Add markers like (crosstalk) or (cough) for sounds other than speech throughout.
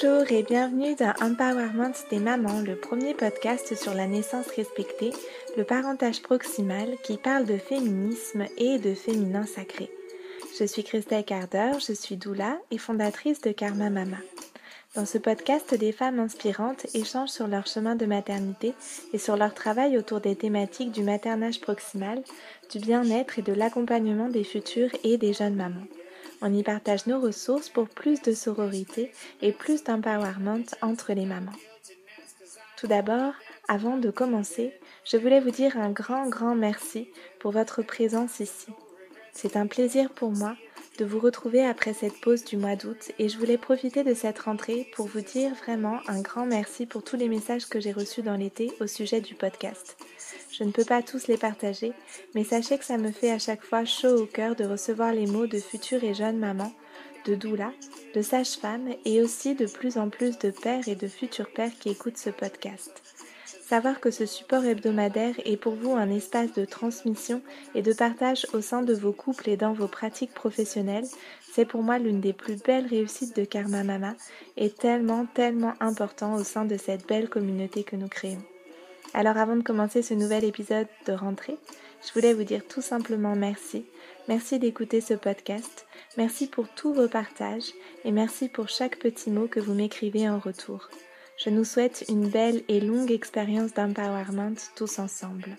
Bonjour et bienvenue dans Empowerment des mamans, le premier podcast sur la naissance respectée, le parentage proximal qui parle de féminisme et de féminin sacré. Je suis Christelle Carder, je suis doula et fondatrice de Karma Mama. Dans ce podcast, des femmes inspirantes échangent sur leur chemin de maternité et sur leur travail autour des thématiques du maternage proximal, du bien-être et de l'accompagnement des futures et des jeunes mamans. On y partage nos ressources pour plus de sororité et plus d'empowerment entre les mamans. Tout d'abord, avant de commencer, je voulais vous dire un grand, grand merci pour votre présence ici. C'est un plaisir pour moi de vous retrouver après cette pause du mois d'août et je voulais profiter de cette rentrée pour vous dire vraiment un grand merci pour tous les messages que j'ai reçus dans l'été au sujet du podcast. Je ne peux pas tous les partager, mais sachez que ça me fait à chaque fois chaud au cœur de recevoir les mots de futures et jeunes mamans, de doula, de sages-femmes et aussi de plus en plus de pères et de futurs pères qui écoutent ce podcast. Savoir que ce support hebdomadaire est pour vous un espace de transmission et de partage au sein de vos couples et dans vos pratiques professionnelles, c'est pour moi l'une des plus belles réussites de Karma Mama et tellement, tellement important au sein de cette belle communauté que nous créons. Alors avant de commencer ce nouvel épisode de rentrée, je voulais vous dire tout simplement merci. Merci d'écouter ce podcast. Merci pour tous vos partages et merci pour chaque petit mot que vous m'écrivez en retour. Je nous souhaite une belle et longue expérience d'empowerment tous ensemble.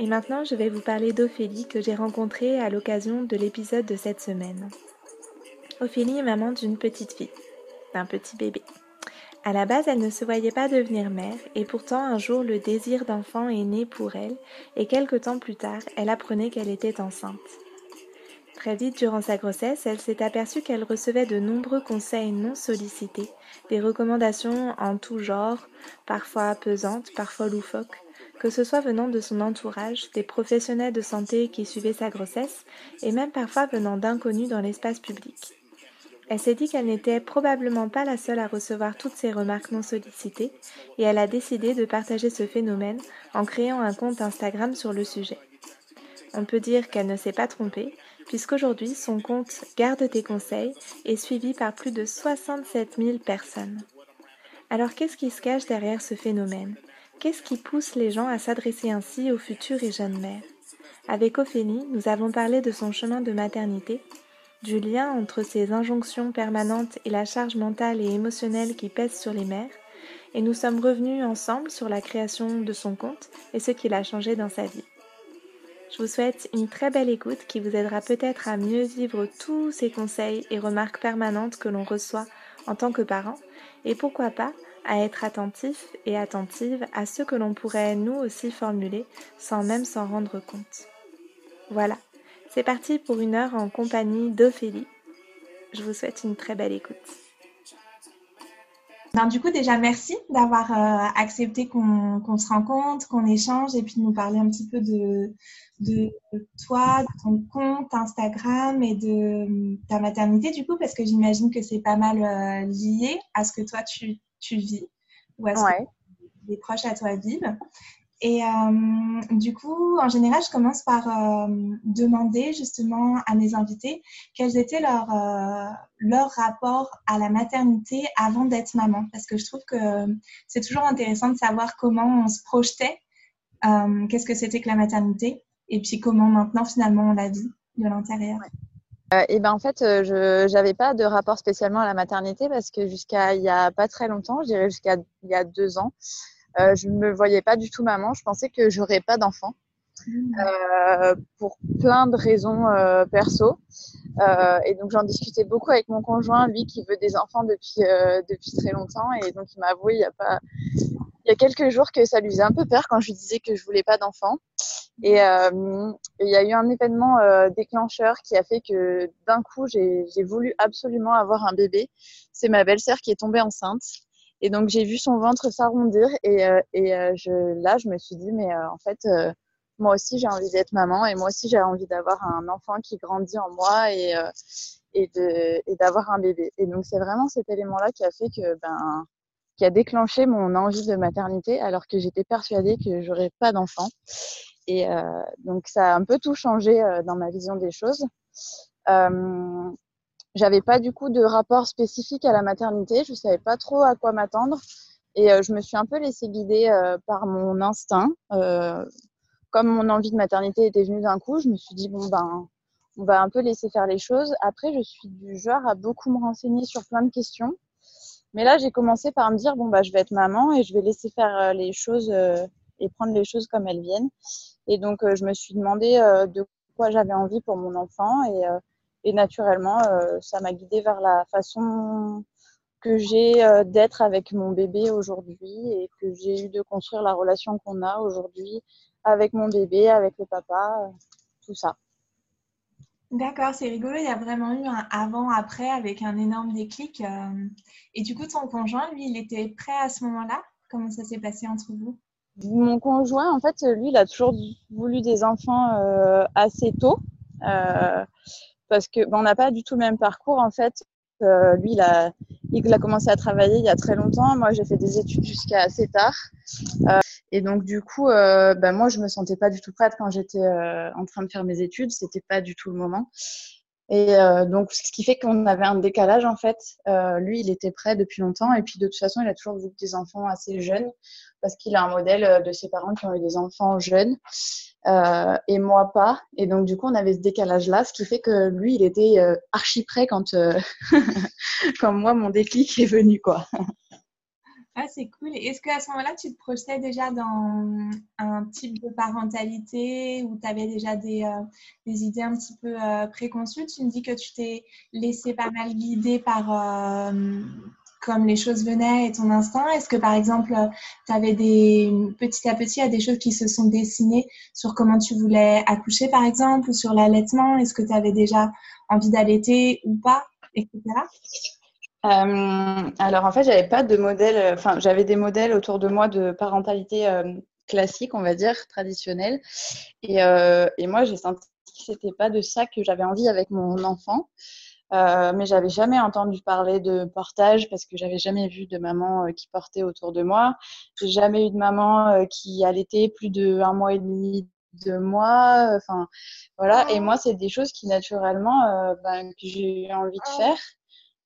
Et maintenant, je vais vous parler d'Ophélie que j'ai rencontrée à l'occasion de l'épisode de cette semaine. Ophélie est maman d'une petite fille, d'un petit bébé. À la base, elle ne se voyait pas devenir mère, et pourtant un jour le désir d'enfant est né pour elle, et quelque temps plus tard, elle apprenait qu'elle était enceinte. Très vite durant sa grossesse, elle s'est aperçue qu'elle recevait de nombreux conseils non sollicités, des recommandations en tout genre, parfois pesantes, parfois loufoques, que ce soit venant de son entourage, des professionnels de santé qui suivaient sa grossesse, et même parfois venant d'inconnus dans l'espace public. Elle s'est dit qu'elle n'était probablement pas la seule à recevoir toutes ces remarques non sollicitées et elle a décidé de partager ce phénomène en créant un compte Instagram sur le sujet. On peut dire qu'elle ne s'est pas trompée, puisqu'aujourd'hui son compte Garde tes conseils est suivi par plus de 67 000 personnes. Alors qu'est-ce qui se cache derrière ce phénomène? Qu'est-ce qui pousse les gens à s'adresser ainsi aux futures et jeunes mères? Avec Ophélie, nous avons parlé de son chemin de maternité du lien entre ces injonctions permanentes et la charge mentale et émotionnelle qui pèse sur les mères, et nous sommes revenus ensemble sur la création de son compte et ce qu'il a changé dans sa vie. Je vous souhaite une très belle écoute qui vous aidera peut-être à mieux vivre tous ces conseils et remarques permanentes que l'on reçoit en tant que parent, et pourquoi pas à être attentif et attentive à ce que l'on pourrait nous aussi formuler sans même s'en rendre compte. Voilà, c'est parti pour une heure en compagnie d'Ophélie. Je vous souhaite une très belle écoute. Ben, du coup, déjà, merci d'avoir euh, accepté qu'on se rencontre, qu'on échange et puis de nous parler un petit peu de, de toi, de ton compte Instagram et de ta maternité, du coup, parce que j'imagine que c'est pas mal euh, lié à ce que toi, tu, tu vis ou à ce que les proches à toi vivent. Et euh, du coup, en général, je commence par euh, demander justement à mes invités quels étaient leurs euh, leur rapports à la maternité avant d'être maman. Parce que je trouve que c'est toujours intéressant de savoir comment on se projetait, qu'est-ce que c'était que la maternité, et puis comment maintenant finalement on la vit de l'intérieur. et ben en fait, je n'avais pas de rapport spécialement à la maternité parce que jusqu'à il y a pas très longtemps, je dirais jusqu'à il y a deux ans, euh, je ne me voyais pas du tout maman. Je pensais que j'aurais pas d'enfant. Euh, pour plein de raisons euh, perso. Euh, et donc j'en discutais beaucoup avec mon conjoint, lui qui veut des enfants depuis euh, depuis très longtemps. Et donc il m'a avoué il y a pas il y a quelques jours que ça lui faisait un peu peur quand je lui disais que je voulais pas d'enfant. Et il y a eu un événement déclencheur qui a fait que d'un coup j'ai voulu absolument avoir un bébé. C'est ma belle-sœur qui est tombée enceinte. Et donc j'ai vu son ventre s'arrondir et, euh, et euh, je, là je me suis dit mais euh, en fait moi aussi j'ai envie d'être maman et moi aussi j'ai envie d'avoir un enfant qui grandit en moi et et d'avoir un bébé. Et donc c'est vraiment cet élément là qui a fait que ben qui a déclenché mon envie de maternité alors que j'étais persuadée que j'aurais pas d'enfant. Et donc ça a un peu tout changé dans ma vision des choses. J'avais pas du coup de rapport spécifique à la maternité, je savais pas trop à quoi m'attendre et je me suis un peu laissée guider par mon instinct. comme mon envie de maternité était venue d'un coup, je me suis dit bon ben on va un peu laisser faire les choses. Après, je suis du genre à beaucoup me renseigner sur plein de questions. Mais là, j'ai commencé par me dire, bon, bah, je vais être maman et je vais laisser faire euh, les choses euh, et prendre les choses comme elles viennent. Et donc, euh, je me suis demandé de quoi j'avais envie pour mon enfant. Et, et naturellement, ça m'a guidée vers la façon que j'ai d'être avec mon bébé aujourd'hui et que j'ai eu de construire la relation qu'on a aujourd'hui avec mon bébé, avec le papa, tout ça. D'accord, c'est rigolo. Il y a vraiment eu un avant-après avec un énorme déclic. Euh. Et du coup, ton conjoint, lui, il était prêt à ce moment-là? Comment ça s'est passé entre vous? Mon conjoint, en fait, lui, il a toujours voulu des enfants euh, assez tôt. Euh, parce que on n'a pas du tout le même parcours, en fait. Lui, il a, il a commencé à travailler il y a très longtemps. Moi, j'ai fait des études jusqu'à assez tard. Et donc du coup, euh, ben moi je me sentais pas du tout prête quand j'étais euh, en train de faire mes études. C'était pas du tout le moment. Et euh, donc ce qui fait qu'on avait un décalage en fait. Euh, lui, il était prêt depuis longtemps et puis de toute façon, il a toujours voulu des enfants assez jeunes parce qu'il a un modèle euh, de ses parents qui ont eu des enfants jeunes euh, et moi pas. Et donc du coup, on avait ce décalage-là, ce qui fait que lui, il était archi prêt quand (laughs) quand moi mon déclic est venu quoi. Ah, c'est cool. Est-ce qu'à ce moment-là, tu te projetais déjà dans un type de parentalité où tu avais déjà des, euh, idées un petit peu euh, préconçues? Tu me dis que tu t'es laissé pas mal guider par euh, comme les choses venaient et ton instinct. Est-ce que par exemple, tu avais des petit à petit, il y a des choses qui se sont dessinées sur comment tu voulais accoucher par exemple ou sur l'allaitement? Est-ce que tu avais déjà envie d'allaiter ou pas, etc. Euh, alors en fait, j'avais pas de modèle. Euh, enfin, j'avais des modèles autour de moi de parentalité euh, classique, on va dire, traditionnelle. Et, euh, et moi, j'ai senti que c'était pas de ça que j'avais envie avec mon enfant. Euh, mais j'avais jamais entendu parler de portage parce que j'avais jamais vu de maman qui portait autour de moi. J'ai jamais eu de maman qui allaitait plus de un mois et demi de mois. Enfin, voilà. Et moi, c'est des choses qui naturellement, ben, que j'ai eu envie de faire.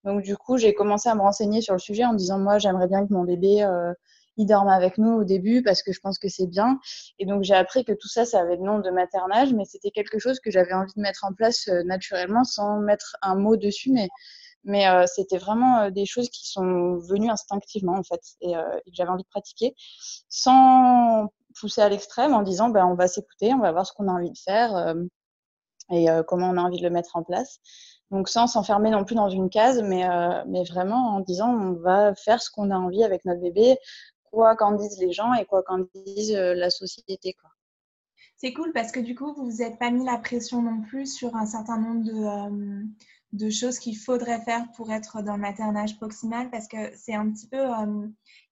Donc du coup, j'ai commencé à me renseigner sur le sujet en disant moi, j'aimerais bien que mon bébé euh, il dorme avec nous au début parce que je pense que c'est bien. Et donc j'ai appris que tout ça, ça avait le nom de maternage, mais c'était quelque chose que j'avais envie de mettre en place euh, naturellement sans mettre un mot dessus, mais mais euh, c'était vraiment euh, des choses qui sont venues instinctivement en fait et, euh, et que j'avais envie de pratiquer sans pousser à l'extrême en disant ben on va s'écouter, on va voir ce qu'on a envie de faire et comment on a envie de le mettre en place. Donc sans s'enfermer non plus dans une case, mais, euh, mais vraiment en disant on va faire ce qu'on a envie avec notre bébé, quoi qu'en disent les gens et quoi qu'en dise euh, la société. Quoi. C'est cool parce que du coup, vous vous êtes pas mis la pression non plus sur un certain nombre de, euh, de choses qu'il faudrait faire pour être dans le maternage proximal parce que c'est un petit peu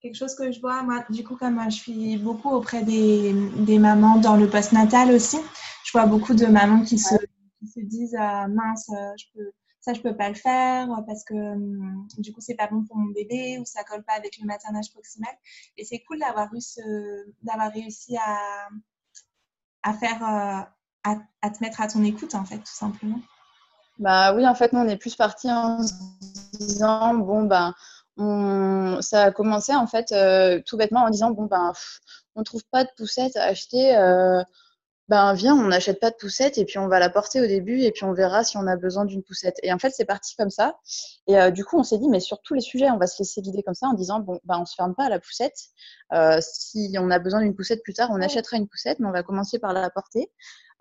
quelque chose que je vois. Moi, du coup, comme je suis beaucoup auprès des, des mamans dans le postnatal aussi, je vois beaucoup de mamans qui se se disent ah, mince, euh, ça je peux pas le faire parce que hum, du coup c'est pas bon pour mon bébé ou ça colle pas avec le maternage proximal. Et c'est cool d'avoir eu ce, d'avoir réussi à, à faire, euh, à, te mettre à ton écoute en fait, tout simplement. Bah oui, en fait, nous on est plus parti en se disant bon ben on, ça a commencé en fait euh, tout bêtement en disant bon ben on trouve pas de poussette à acheter ben viens, on n'achète pas de poussette et puis on va la porter au début et puis on verra si on a besoin d'une poussette. Et en fait, c'est parti comme ça. Et euh, du coup, on s'est dit, mais sur tous les sujets, on va se laisser guider comme ça en disant, bon, ben on se ferme pas à la poussette. Euh, si on a besoin d'une poussette plus tard, on achètera une poussette, mais on va commencer par la porter.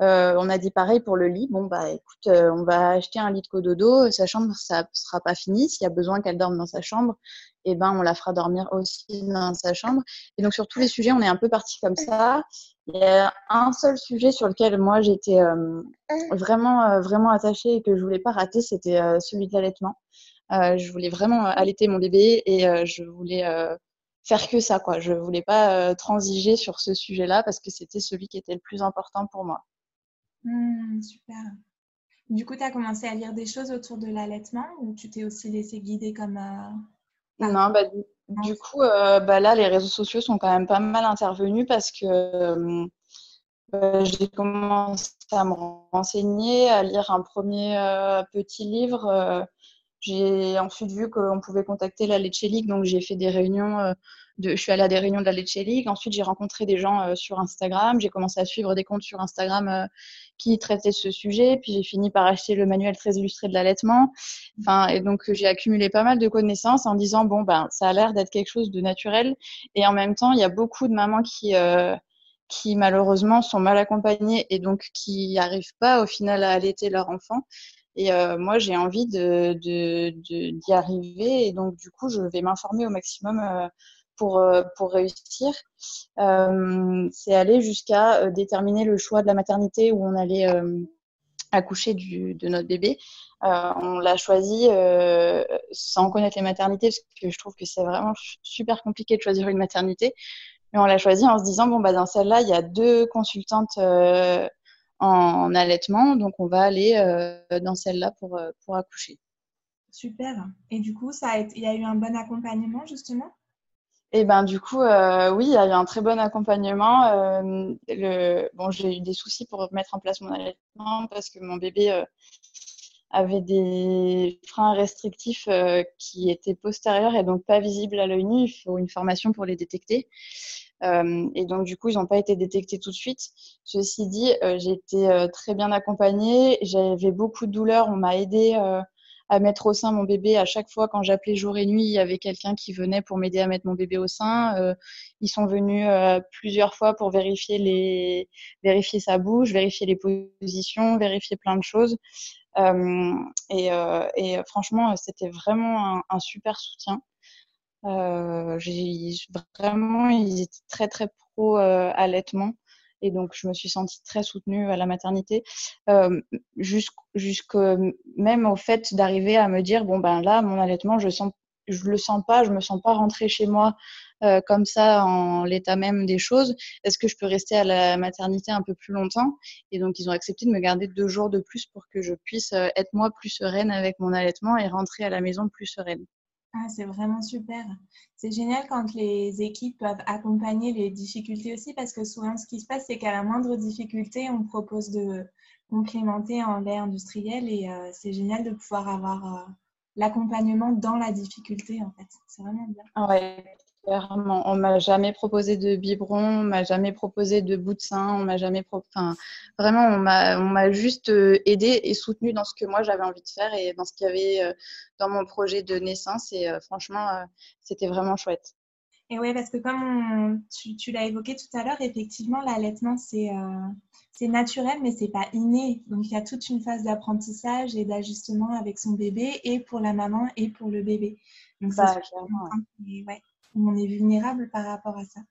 Euh, on a dit pareil pour le lit. Bon, bah écoute, euh, on va acheter un lit de cododo. Sa chambre, ça sera pas fini. S'il y a besoin qu'elle dorme dans sa chambre, eh ben, on la fera dormir aussi dans sa chambre. Et donc, sur tous les sujets, on est un peu parti comme ça. Il y a un seul sujet sur lequel moi j'étais euh, vraiment, euh, vraiment attachée et que je voulais pas rater, c'était euh, celui de l'allaitement. je voulais vraiment allaiter mon bébé et je voulais faire que ça, quoi. Je voulais pas transiger sur ce sujet-là parce que c'était celui qui était le plus important pour moi. Mmh, super. Du coup, tu as commencé à lire des choses autour de l'allaitement ou tu t'es aussi laissé guider comme. Non, bah, du coup, bah là, les réseaux sociaux sont quand même pas mal intervenus parce que j'ai commencé à me renseigner, à lire un premier petit livre. j'ai ensuite vu qu'on pouvait contacter la Lecce League, donc j'ai fait des réunions je suis allée à des réunions de la Lecce League. Ensuite, j'ai rencontré des gens euh, sur Instagram. J'ai commencé à suivre des comptes sur Instagram euh, qui traitaient ce sujet. Puis j'ai fini par acheter le manuel très illustré de l'allaitement. Enfin, et donc j'ai accumulé pas mal de connaissances en disant bon ben ça a l'air d'être quelque chose de naturel. Et en même temps, il y a beaucoup de mamans qui euh, qui malheureusement sont mal accompagnées et donc qui n'arrivent pas au final à allaiter leur enfant. Et moi, j'ai envie de, d'y arriver. Et donc, du coup, je vais m'informer au maximum euh, pour réussir, euh, c'est aller jusqu'à euh, déterminer le choix de la maternité où on allait accoucher du, de notre bébé. on l'a choisi sans connaître les maternités parce que je trouve que c'est vraiment super compliqué de choisir une maternité. Mais on l'a choisi en se disant bon bah dans celle-là il y a deux consultantes en, allaitement donc on va aller dans celle-là pour pour accoucher. Super. Et du coup ça a il y a eu un bon accompagnement justement? Et ben du coup, euh, oui, il y a eu un très bon accompagnement. Euh. Bon, j'ai eu des soucis pour mettre en place mon allaitement parce que mon bébé euh, avait des freins restrictifs qui étaient postérieurs et donc pas visibles à l'œil nu. Il faut une formation pour les détecter. et donc du coup, ils n'ont pas été détectés tout de suite. Ceci dit, j'ai été très bien accompagnée. J'avais beaucoup de douleurs. On m'a aidé à mettre au sein mon bébé. À chaque fois, quand j'appelais jour et nuit, il y avait quelqu'un qui venait pour m'aider à mettre mon bébé au sein. Euh, ils sont venus euh, plusieurs fois pour vérifier, les... vérifier sa bouche, vérifier les positions, vérifier plein de choses. Euh, et, et, franchement, c'était vraiment un, un, super soutien. j'ai vraiment, ils étaient très très pro allaitement. Et donc, je me suis sentie très soutenue à la maternité, euh, jusqu'au même au fait d'arriver à me dire bon ben là, mon allaitement, je sens, je le sens pas, je me sens pas rentrer chez moi euh, comme ça en l'état même des choses. Est-ce que je peux rester à la maternité un peu plus longtemps? Et donc, ils ont accepté de me garder deux jours de plus pour que je puisse euh, être moi plus sereine avec mon allaitement et rentrer à la maison plus sereine. Ah, c'est vraiment super. C'est génial quand les équipes peuvent accompagner les difficultés aussi parce que souvent ce qui se passe, c'est qu'à la moindre difficulté, on propose de complémenter en lait industriel et euh, c'est génial de pouvoir avoir euh, l'accompagnement dans la difficulté en fait. C'est vraiment bien. Clairement, on m'a jamais proposé de biberon, on m'a jamais proposé de bout de sein, on m'a jamais, enfin, vraiment, on m'a, on m'a juste euh, aidé et soutenu dans ce que moi j'avais envie de faire et dans ce qu'il y avait euh, dans mon projet de naissance. Et euh, franchement, c'était vraiment chouette. Et oui, parce que comme tu, l'as évoqué tout à l'heure, effectivement, l'allaitement, c'est, c'est naturel, mais c'est pas inné. Donc, il y a toute une phase d'apprentissage et d'ajustement avec son bébé et pour la maman et pour le bébé. Donc, bah, ouais on est vulnérable par rapport à ça.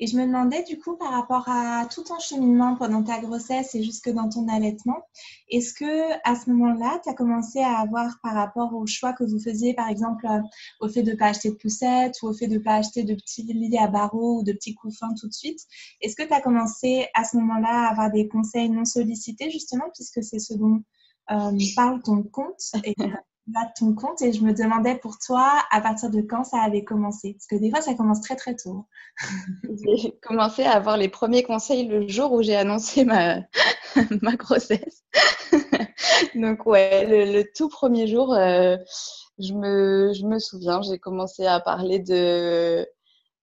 Et je me demandais du coup par rapport à tout ton cheminement pendant ta grossesse et jusque dans ton allaitement, est-ce que à ce moment-là, tu as commencé à avoir par rapport au choix que vous faisiez, par exemple euh, au fait de ne pas acheter de poussettes ou au fait de ne pas acheter de petits lits à barreaux ou de petits couffins tout de suite, est-ce que tu as commencé à ce moment-là à avoir des conseils non sollicités justement puisque c'est ce dont euh, parle ton compte et ton compte et je me demandais pour toi à partir de quand ça avait commencé? Parce que des fois, ça commence très très tôt. (laughs) j'ai commencé à avoir les premiers conseils le jour où j'ai annoncé ma, (laughs) ma grossesse. (laughs) Donc ouais, le, tout premier jour, euh, je, me, je me souviens, j'ai commencé à parler de...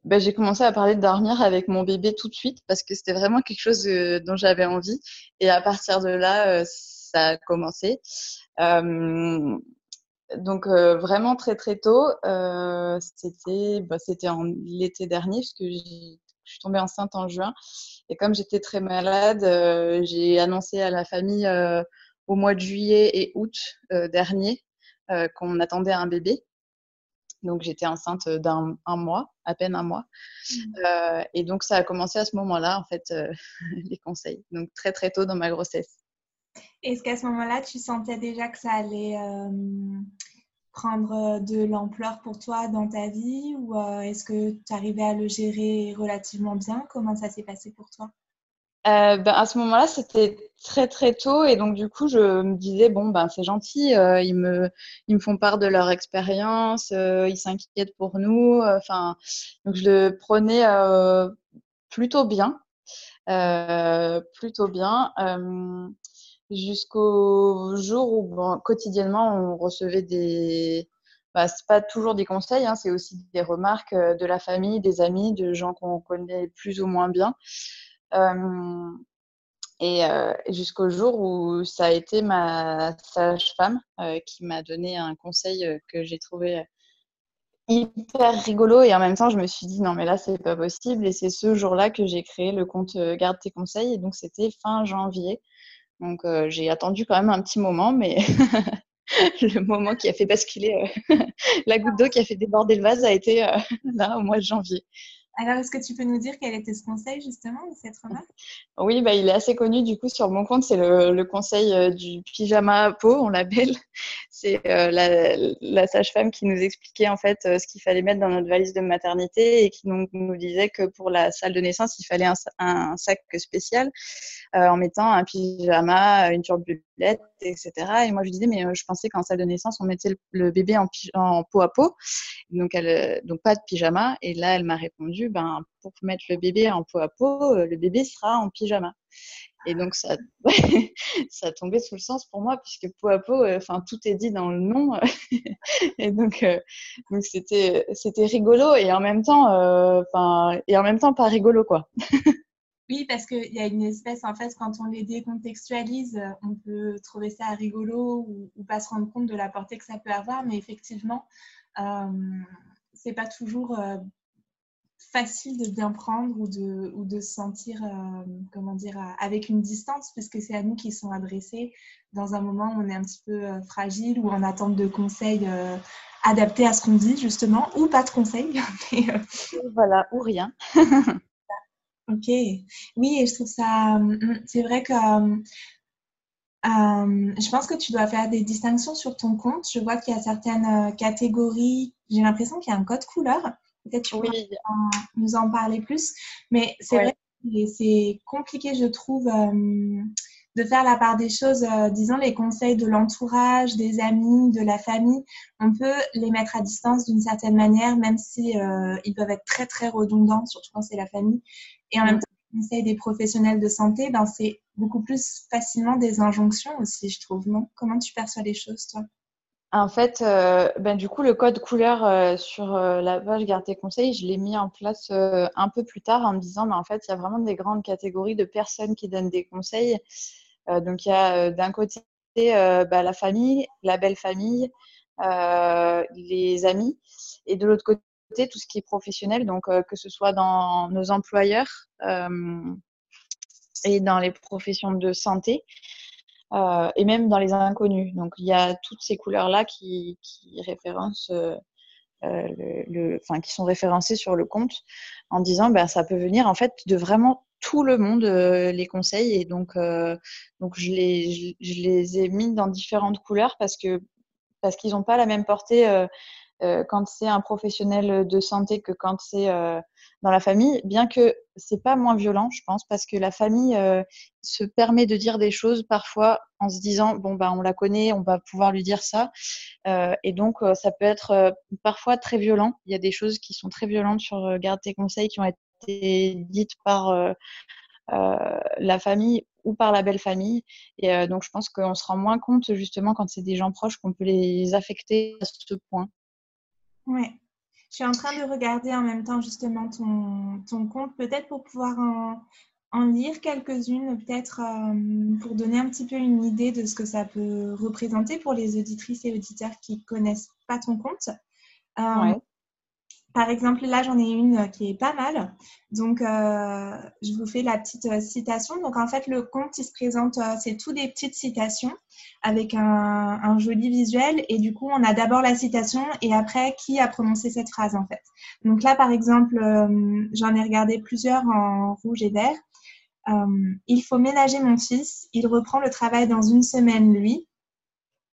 Ben, j'ai commencé à parler de dormir avec mon bébé tout de suite parce que c'était vraiment quelque chose euh, dont j'avais envie. Et à partir de là, euh, ça a commencé. Donc euh, vraiment très très tôt, euh, c'était bah, c'était en l'été dernier parce que je suis tombée enceinte en juin et comme j'étais très malade, euh, j'ai annoncé à la famille au mois de juillet et août dernier qu'on attendait un bébé. Donc j'étais enceinte d'un un mois, à peine un mois. Mmh. et donc ça a commencé à ce moment-là en fait (laughs) les conseils. Donc très très tôt dans ma grossesse. Est-ce qu'à ce, moment-là, tu sentais déjà que ça allait euh, prendre euh, de l'ampleur pour toi dans ta vie ou euh, est-ce que tu arrivais à le gérer relativement bien? Comment ça s'est passé pour toi? Ben, À ce moment-là, c'était très très tôt et donc du coup je me disais bon ben c'est gentil ils me ils me font part de leur expérience ils s'inquiètent pour nous enfin donc je le prenais plutôt bien plutôt bien jusqu'au jour où quotidiennement on recevait des bah, c'est pas toujours des conseils, hein, c'est aussi des remarques euh, de la famille, des amis, de gens qu'on connaît plus ou moins bien. Euh, et euh, jusqu'au jour où ça a été ma sage-femme qui m'a donné un conseil que j'ai trouvé hyper rigolo. Et en même temps je me suis dit non mais là c'est pas possible. Et c'est ce jour-là que j'ai créé le compte Garde tes conseils. Et donc c'était fin janvier donc j'ai attendu quand même un petit moment mais (laughs) le moment qui a fait basculer euh, (laughs) la goutte d'eau qui a fait déborder le vase a été euh, (laughs) là au mois de janvier. Alors, est-ce que tu peux nous dire quel était ce conseil justement de cette remarque? Oui, bah, il est assez connu du coup sur mon compte. C'est le, conseil euh, du pyjama peau, on l'appelle. (laughs) C'est la, sage-femme qui nous expliquait en fait ce qu'il fallait mettre dans notre valise de maternité et qui nous, disait que pour la salle de naissance, il fallait un sac spécial euh, en mettant un pyjama, une turbulette, etc. Et moi, je disais, mais euh, je pensais qu'en salle de naissance, on mettait le, bébé en, peau à peau, donc, euh, donc pas de pyjama. Et là, elle m'a répondu, ben, pour mettre le bébé en peau à peau, le bébé sera en pyjama. Et donc, ça, (laughs) ça tombé sous le sens pour moi, puisque peau à peau, enfin, tout est dit dans le nom. (laughs) et donc, donc c'était, rigolo et en même temps, enfin, et en même temps pas rigolo, quoi. (laughs) Oui, parce qu'il y a une espèce, en fait, quand on les décontextualise, euh, on peut trouver ça rigolo ou, pas se rendre compte de la portée que ça peut avoir, mais effectivement, euh, c'est pas toujours euh, facile de bien prendre ou de, ou de se sentir, euh, comment dire, avec une distance, puisque c'est à nous qui sont adressés dans un moment où on est un petit peu fragile ou en attente de conseils adaptés à ce qu'on dit, justement, ou pas de conseils. (laughs) voilà, ou rien. (laughs) Ok, oui, et je trouve ça, hum, c'est vrai que je pense que tu dois faire des distinctions sur ton compte. Je vois qu'il y a certaines euh, catégories, j'ai l'impression qu'il y a un code couleur. Peut-être tu oui. nous en parler plus, mais c'est vrai que c'est compliqué, je trouve, de faire la part des choses, euh, disons les conseils de l'entourage, des amis, de la famille, on peut les mettre à distance d'une certaine manière, même si euh, ils peuvent être très très redondants, surtout quand c'est la famille. Et en même temps, les conseils des professionnels de santé, ben, c'est beaucoup plus facilement des injonctions aussi, je trouve. Non? Comment tu perçois les choses, toi? En fait, euh, ben, du coup, le code couleur sur la page Garde tes conseils, je l'ai mis en place un peu plus tard en me disant, mais en fait, il y a vraiment des grandes catégories de personnes qui donnent des conseils. Euh, donc il y a euh, d'un côté euh, bah, la famille, la belle famille, les amis, et de l'autre côté tout ce qui est professionnel, donc que ce soit dans nos employeurs et dans les professions de santé. Et même dans les inconnus. Donc il y a toutes ces couleurs-là qui, qui référencent le, enfin, qui sont référencées sur le compte en disant ben, ça peut venir en fait de vraiment tout le monde euh, les conseille et donc, euh, donc je, les, je, les ai mis dans différentes couleurs parce que parce qu'ils n'ont pas la même portée euh, quand c'est un professionnel de santé que quand c'est dans la famille, bien que c'est pas moins violent, je pense, parce que la famille se permet de dire des choses parfois en se disant bon bah on la connaît, on va pouvoir lui dire ça, et donc ça peut être parfois très violent. Il y a des choses qui sont très violentes sur Garde tes conseils qui ont été dites par euh, euh, la famille ou par la belle famille. Et euh, donc, je pense qu'on se rend moins compte, justement, quand c'est des gens proches, qu'on peut les affecter à ce point. Oui. Je suis en train de regarder en même temps, justement, ton, ton compte, peut-être pour pouvoir en, en lire quelques-unes, peut-être pour donner un petit peu une idée de ce que ça peut représenter pour les auditrices et auditeurs qui connaissent pas ton compte. Par exemple, là, j'en ai une euh, qui est pas mal. Donc, euh, je vous fais la petite euh, citation. Donc, en fait, le conte, il se présente, c'est tout des petites citations avec un, joli visuel. Et du coup, on a d'abord la citation et après, qui a prononcé cette phrase, en fait. Donc là, par exemple, j'en ai regardé plusieurs en rouge et vert. il faut ménager mon fils. Il reprend le travail dans une semaine, lui.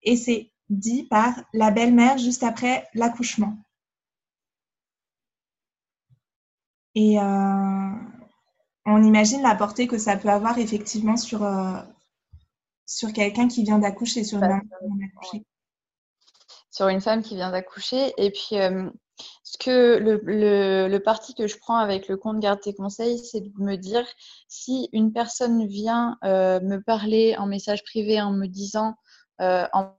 Et c'est dit par la belle-mère juste après l'accouchement. Et, euh, on imagine la portée que ça peut avoir effectivement sur, sur quelqu'un qui vient d'accoucher, sur une femme qui vient d'accoucher. Sur une femme qui vient d'accoucher. Et puis, ce que le, le, parti que je prends avec le compte Garde tes conseils, c'est de me dire si une personne vient me parler en message privé en me disant, en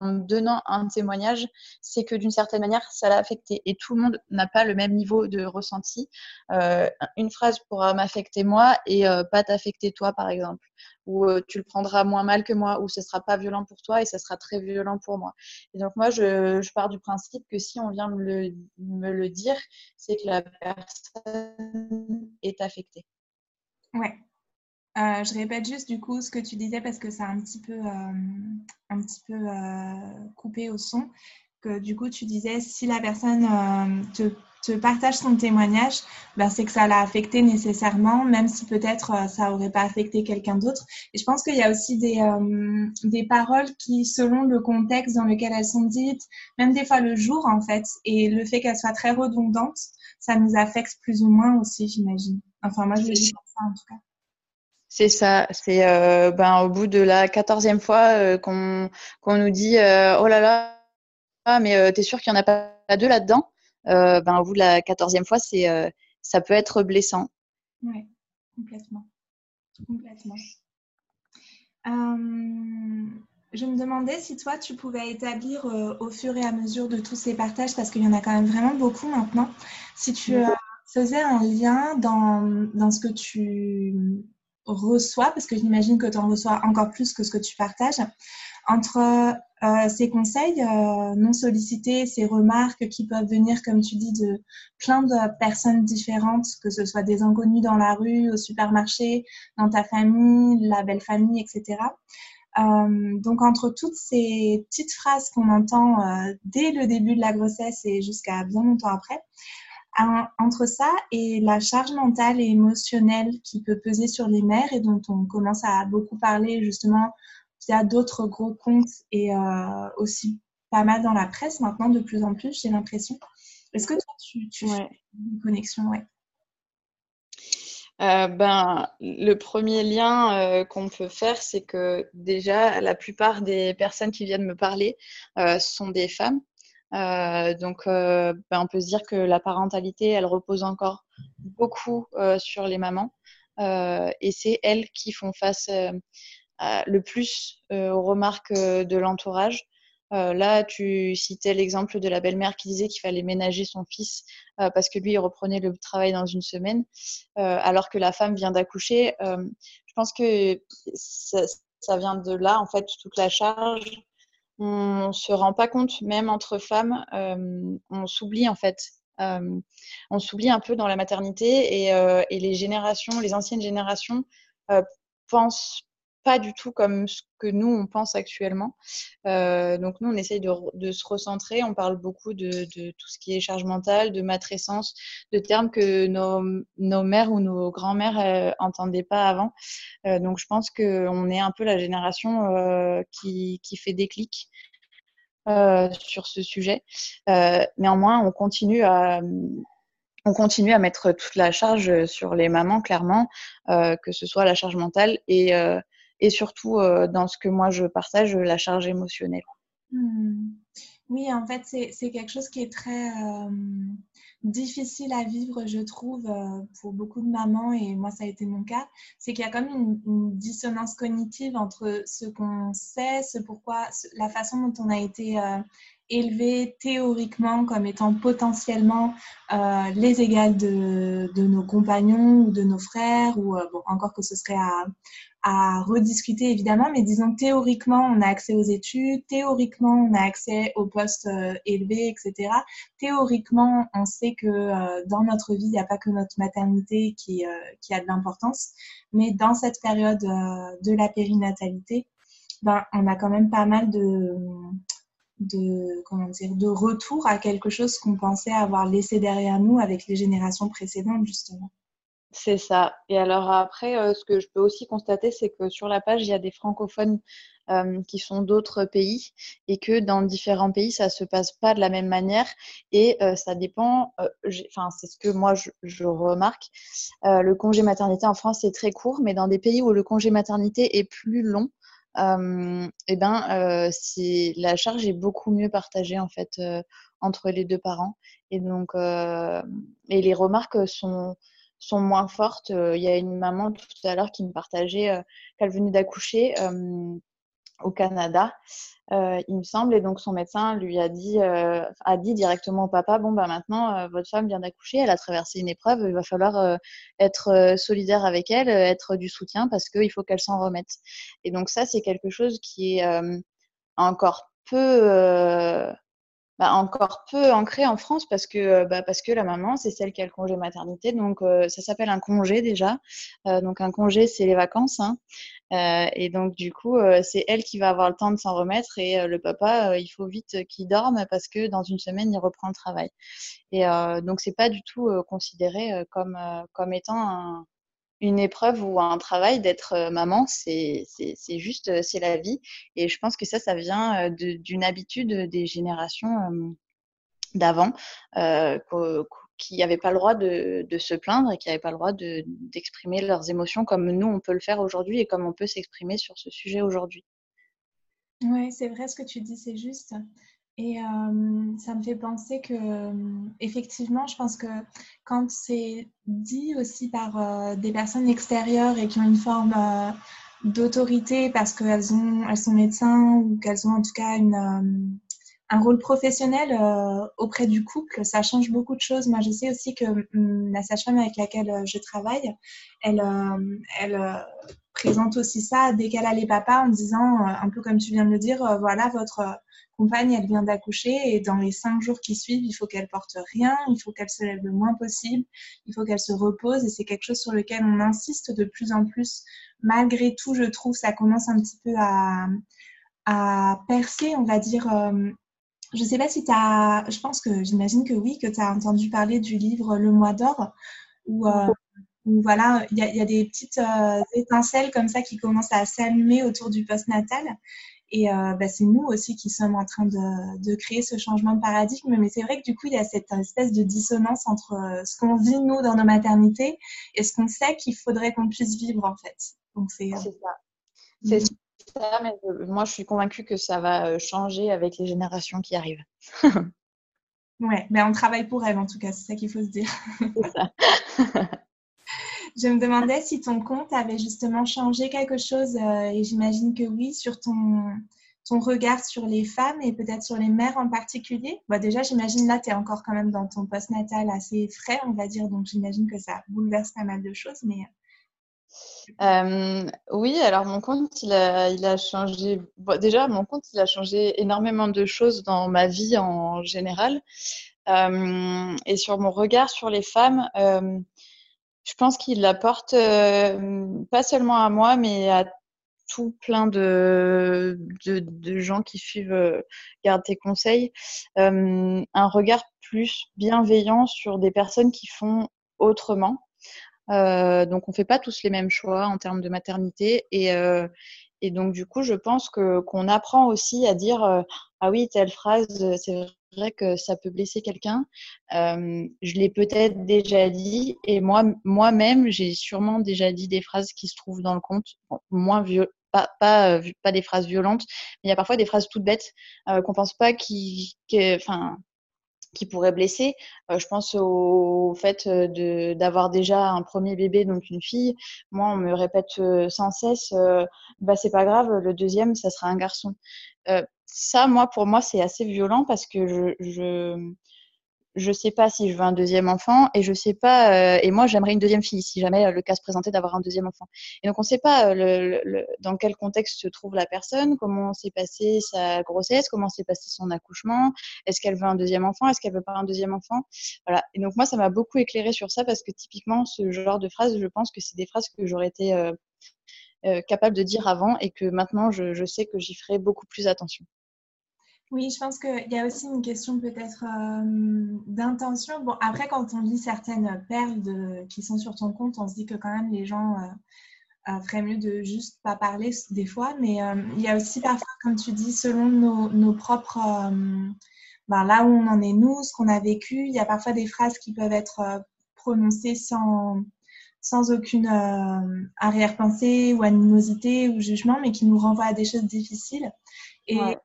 en donnant un témoignage, c'est que d'une certaine manière, ça l'a affecté. Et tout le monde n'a pas le même niveau de ressenti. Euh, une phrase pourra m'affecter moi et euh, pas t'affecter toi, par exemple. Ou euh, tu le prendras moins mal que moi, ou ce sera pas violent pour toi et ce sera très violent pour moi. Et donc moi, je, pars du principe que si on vient me le, me le dire, c'est que la personne est affectée. Ouais, euh, je répète juste du coup ce que tu disais parce que ça a un petit peu, euh, un petit peu euh, coupé au son. Que du coup, tu disais si la personne te, te, partage son témoignage, ben, c'est que ça l'a affecté nécessairement, même si peut-être ça n'aurait pas affecté quelqu'un d'autre. Et je pense qu'il y a aussi des, des paroles qui, selon le contexte dans lequel elles sont dites, même des fois le jour en fait, et le fait qu'elles soient très redondantes, ça nous affecte plus ou moins aussi, j'imagine. Enfin, moi, je le dis comme ça en tout cas. C'est ça, c'est euh, ben, au bout de la quatorzième fois euh, qu'on nous dit euh, oh là là, ah, mais t'es sûr qu'il n'y en a pas deux là-dedans? Ben, Au bout de la quatorzième fois, c'est ça peut être blessant. Oui, complètement. complètement. je me demandais si toi, tu pouvais établir au fur et à mesure de tous ces partages, parce qu'il y en a quand même vraiment beaucoup maintenant, si tu faisais un lien dans, dans ce que tu reçois, parce que j'imagine que tu en reçois encore plus que ce que tu partages, entre euh, ces conseils euh, non sollicités, ces remarques qui peuvent venir, comme tu dis, de plein de personnes différentes, que ce soit des inconnus dans la rue, au supermarché, dans ta famille, la belle famille, etc. Euh, donc entre toutes ces petites phrases qu'on entend dès le début de la grossesse et jusqu'à bien longtemps après, entre ça et la charge mentale et émotionnelle qui peut peser sur les mères et dont on commence à beaucoup parler justement via d'autres gros comptes et euh, aussi pas mal dans la presse maintenant de plus en plus, j'ai l'impression. Est-ce que toi, tu, tu fais une connexion? Ouais. Euh, ben, le premier lien euh, qu'on peut faire, c'est que déjà, la plupart des personnes qui viennent me parler sont des femmes. Euh, donc, euh, ben, on peut se dire que la parentalité, elle repose encore beaucoup euh, sur les mamans. et c'est elles qui font face le plus aux remarques de l'entourage. là, tu citais l'exemple de la belle-mère qui disait qu'il fallait ménager son fils parce que lui, il reprenait le travail dans une semaine, alors que la femme vient d'accoucher. je pense que ça, ça, vient de là, en fait, toute la charge on se rend pas compte, même entre femmes, euh, on s'oublie en fait. Euh, on s'oublie un peu dans la maternité et, euh, et, les générations, les anciennes générations pensent pas du tout comme ce que nous, on pense actuellement. Euh, donc nous, on essaye de, se recentrer. On parle beaucoup de, tout ce qui est charge mentale, de matrescence, de termes que nos, nos mères ou nos grands-mères euh, entendaient pas avant. Euh, donc je pense qu'on est un peu la génération euh, qui, qui fait des clics. Sur ce sujet. néanmoins, on continue à, on continue à mettre toute la charge sur les mamans, clairement, que ce soit la charge mentale et, et surtout euh, dans ce que moi je partage, la charge émotionnelle. Hmm. Oui, en fait, c'est quelque chose qui est très euh, difficile à vivre, je trouve, euh, pour beaucoup de mamans, et moi, ça a été mon cas. C'est qu'il y a comme une, une, dissonance cognitive entre ce qu'on sait, ce pourquoi, la façon dont on a été élevé théoriquement comme étant potentiellement euh, les égales de, de, nos compagnons ou de nos frères, ou bon, encore que ce serait à, à rediscuter évidemment, mais disons théoriquement, on a accès aux études, théoriquement, on a accès aux postes euh, élevés, etc. Théoriquement, on sait que euh, dans notre vie, il n'y a pas que notre maternité qui, euh, qui a de l'importance, mais dans cette période de la périnatalité, ben, on a quand même pas mal de, comment dire, de retour à quelque chose qu'on pensait avoir laissé derrière nous avec les générations précédentes, justement. C'est ça. Et alors après, euh, ce que je peux aussi constater, c'est que sur la page, il y a des francophones qui sont d'autres pays et que dans différents pays, ça se passe pas de la même manière et ça dépend. Enfin, c'est ce que moi je, remarque. le congé maternité en France est très court, mais dans des pays où le congé maternité est plus long, eh ben, c'est la charge est beaucoup mieux partagée en fait entre les deux parents et donc et les remarques sont sont moins fortes. Il y a une maman tout à l'heure qui me partageait qu'elle venait d'accoucher au Canada, il me semble, et donc son médecin lui a dit, a dit directement au papa bon bah maintenant votre femme vient d'accoucher, elle a traversé une épreuve, il va falloir être solidaire avec elle, être du soutien parce qu'il faut qu'elle s'en remette. Et donc ça c'est quelque chose qui est encore peu bah, encore peu ancré en France parce que, euh, bah, parce que la maman, c'est celle qui a le congé maternité. Donc, euh, ça s'appelle un congé déjà. Euh, donc, un congé, c'est les vacances. Hein. et donc, du coup, c'est elle qui va avoir le temps de s'en remettre. Et le papa, il faut vite qu'il dorme parce que dans une semaine, il reprend le travail. Et donc, c'est pas du tout considéré comme, comme étant un, une épreuve ou un travail d'être euh, maman, c'est juste, euh, c'est la vie. Et je pense que ça, ça vient euh, d'une habitude des générations d'avant qui n'avaient pas le droit de, se plaindre et qui n'avaient pas le droit d'exprimer leurs émotions comme nous, on peut le faire aujourd'hui et comme on peut s'exprimer sur ce sujet aujourd'hui. Oui, c'est vrai ce que tu dis, c'est juste. Et ça me fait penser que, effectivement, je pense que quand c'est dit aussi par des personnes extérieures et qui ont une forme d'autorité parce qu'elles elles sont médecins ou qu'elles ont en tout cas une, un rôle professionnel auprès du couple, ça change beaucoup de choses. Moi, je sais aussi que la sage-femme avec laquelle je travaille, elle, elle présente aussi ça dès qu'elle a les papas en disant, un peu comme tu viens de le dire, voilà, votre compagne, elle vient d'accoucher et dans les cinq jours qui suivent, il faut qu'elle porte rien, il faut qu'elle se lève le moins possible, il faut qu'elle se repose et c'est quelque chose sur lequel on insiste de plus en plus. Malgré tout, je trouve, ça commence un petit peu à, percer, on va dire. Euh, je ne sais pas si tu as, je pense que j'imagine que oui, que tu as entendu parler du livre Le mois d'or, où, euh, voilà, il y, y, a des petites euh, étincelles comme ça qui commencent à s'allumer autour du postnatal. Et euh, bah, c'est nous aussi qui sommes en train de, de, créer ce changement de paradigme. Mais c'est vrai que du coup, il y a cette espèce de dissonance entre euh, ce qu'on vit, nous, dans nos maternités et ce qu'on sait qu'il faudrait qu'on puisse vivre, en fait. Donc, c'est euh, ça. C'est mm. ça, mais moi, je suis convaincue que ça va changer avec les générations qui arrivent. ouais, mais on travaille pour elles, en tout cas, c'est ça qu'il faut se dire. c'est ça. (laughs) Je me demandais si ton compte avait justement changé quelque chose, euh, et j'imagine que oui, sur ton, ton regard sur les femmes et peut-être sur les mères en particulier. Bah déjà, j'imagine là, tu es encore quand même dans ton post-natal assez frais, on va dire, donc j'imagine que ça bouleverse pas mal de choses, mais... Euh, oui, alors mon compte, il a, changé. déjà, mon compte, il a changé énormément de choses dans ma vie en général. Euh, et sur mon regard sur les femmes, je pense qu'il apporte euh, pas seulement à moi, mais à tout plein de, de, gens qui suivent euh, Garde tes conseils, euh, un regard plus bienveillant sur des personnes qui font autrement. donc on fait pas tous les mêmes choix en termes de maternité et, et donc du coup je pense que qu'on apprend aussi à dire ah oui telle phrase c'est vrai que ça peut blesser quelqu'un. Je l'ai peut-être déjà dit et moi, moi-même, j'ai sûrement déjà dit des phrases qui se trouvent dans le compte, moins vieux, pas, pas, euh, pas, des phrases violentes, mais il y a parfois des phrases toutes bêtes euh, qu'on pense pas qui, enfin, qui pourraient blesser. Euh, je pense au, fait d'avoir déjà un premier bébé, donc une fille. Moi, on me répète sans cesse, bah c'est pas grave, le deuxième, ça sera un garçon ça, moi, pour moi, c'est assez violent parce que je, je sais pas si je veux un deuxième enfant et je sais pas. Euh, et moi, j'aimerais une deuxième fille si jamais euh, le cas se présentait d'avoir un deuxième enfant. Et donc, on sait pas euh, le, dans quel contexte se trouve la personne, comment s'est passée sa grossesse, comment s'est passé son accouchement, est-ce qu'elle veut un deuxième enfant, est-ce qu'elle veut pas un deuxième enfant? Voilà. Et donc, moi, ça m'a beaucoup éclairé sur ça parce que typiquement, ce genre de phrases, je pense que c'est des phrases que j'aurais été capable de dire avant et que maintenant, je, je sais que j'y ferai beaucoup plus attention. Oui, je pense qu'il y a aussi une question peut-être euh, d'intention. Bon, après, quand on lit certaines perles de, qui sont sur ton compte, on se dit que quand même les gens euh, ferait mieux de juste pas parler des fois. Mais il y a aussi parfois, comme tu dis, selon nos, nos propres ben, là où on en est nous, ce qu'on a vécu. Il y a parfois des phrases qui peuvent être euh, prononcées sans, sans aucune euh, arrière-pensée ou animosité ou jugement, mais qui nous renvoient à des choses difficiles. Et ce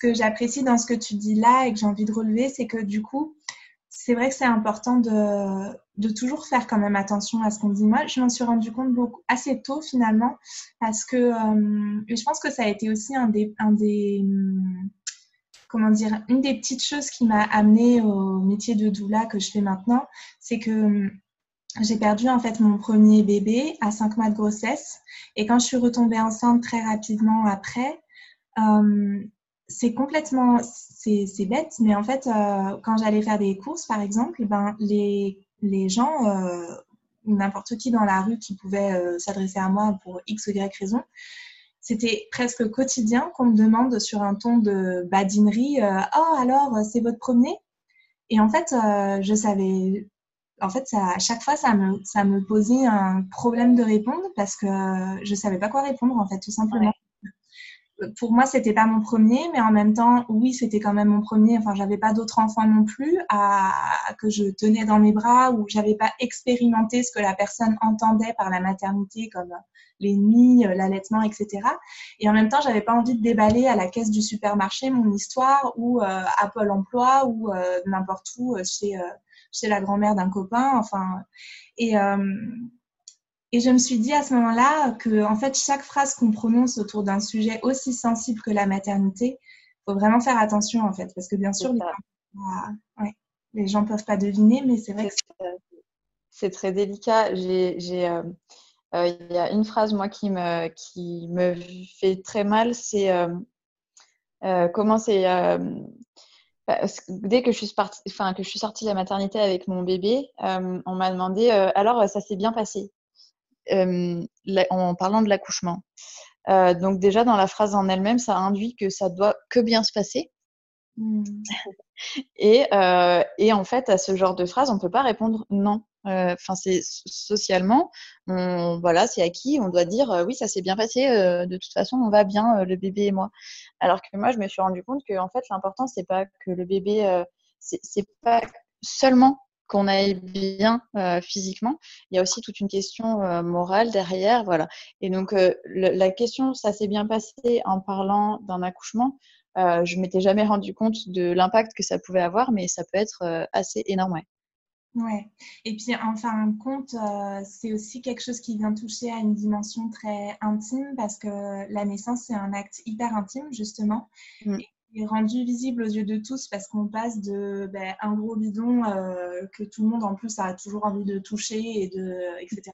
que j'apprécie dans ce que tu dis là et que j'ai envie de relever, c'est que du coup, c'est vrai que c'est important de, de, toujours faire quand même attention à ce qu'on dit. Moi, je m'en suis rendu compte beaucoup, assez tôt finalement, parce que euh, je pense que ça a été aussi un des, un des, comment dire, une des petites choses qui m'a amenée au métier de doula que je fais maintenant, c'est que hum, j'ai perdu en fait mon premier bébé à 5 mois de grossesse et quand je suis retombée enceinte très rapidement après, hum, c'est complètement, c'est bête, mais en fait, euh, quand j'allais faire des courses par exemple, ben, les, les gens, euh, n'importe qui dans la rue qui pouvait euh, s'adresser à moi pour X ou Y raison, c'était presque quotidien qu'on me demande sur un ton de badinerie euh, Oh, alors, c'est votre premier? Et en fait, euh, je savais. En fait, ça, à chaque fois, ça me, ça me posait un problème de répondre parce que je savais pas quoi répondre, en fait, tout simplement pour moi, c'était pas mon premier, mais en même temps, oui, c'était quand même mon premier. Enfin, j'avais pas d'autres enfants non plus à, que je tenais dans mes bras ou j'avais pas expérimenté ce que la personne entendait par la maternité, comme les nuits, l'allaitement, etc. Et en même temps, j'avais pas envie de déballer à la caisse du supermarché mon histoire ou euh, à Pôle Emploi ou euh, n'importe où euh, chez, chez la grand-mère d'un copain. Enfin, et et je me suis dit à ce moment-là que, en fait, chaque phrase qu'on prononce autour d'un sujet aussi sensible que la maternité, il faut vraiment faire attention, en fait, parce que bien sûr, les gens, ne peuvent pas deviner, mais c'est vrai que c'est très délicat. J'ai, euh, euh, il y a une phrase moi qui me qui me fait très mal, c'est euh, comment c'est dès que je suis partie, enfin que je suis sortie de la maternité avec mon bébé, on m'a demandé alors ça s'est bien passé? En parlant de l'accouchement. Euh, donc déjà dans la phrase en elle-même, ça induit que ça doit que bien se passer. Mmh. Et, euh, et, en fait, à ce genre de phrase, on peut pas répondre non. Euh, enfin, c'est socialement, on, voilà, c'est acquis. On doit dire oui, ça s'est bien passé. de toute façon, on va bien, le bébé et moi. Alors que moi, je me suis rendu compte que en fait, l'important c'est pas que le bébé, c'est pas seulement qu'on aille bien euh, physiquement. Il y a aussi toute une question euh, morale derrière, voilà. Et donc euh, la question, ça s'est bien passé en parlant d'un accouchement. je m'étais jamais rendu compte de l'impact que ça pouvait avoir, mais ça peut être assez énorme. Ouais. Ouais. Et puis en fin de compte, c'est aussi quelque chose qui vient toucher à une dimension très intime parce que la naissance, c'est un acte hyper intime, justement. Rendu visible aux yeux de tous parce qu'on passe de ben, un gros bidon euh, que tout le monde en plus a toujours envie de toucher et de etc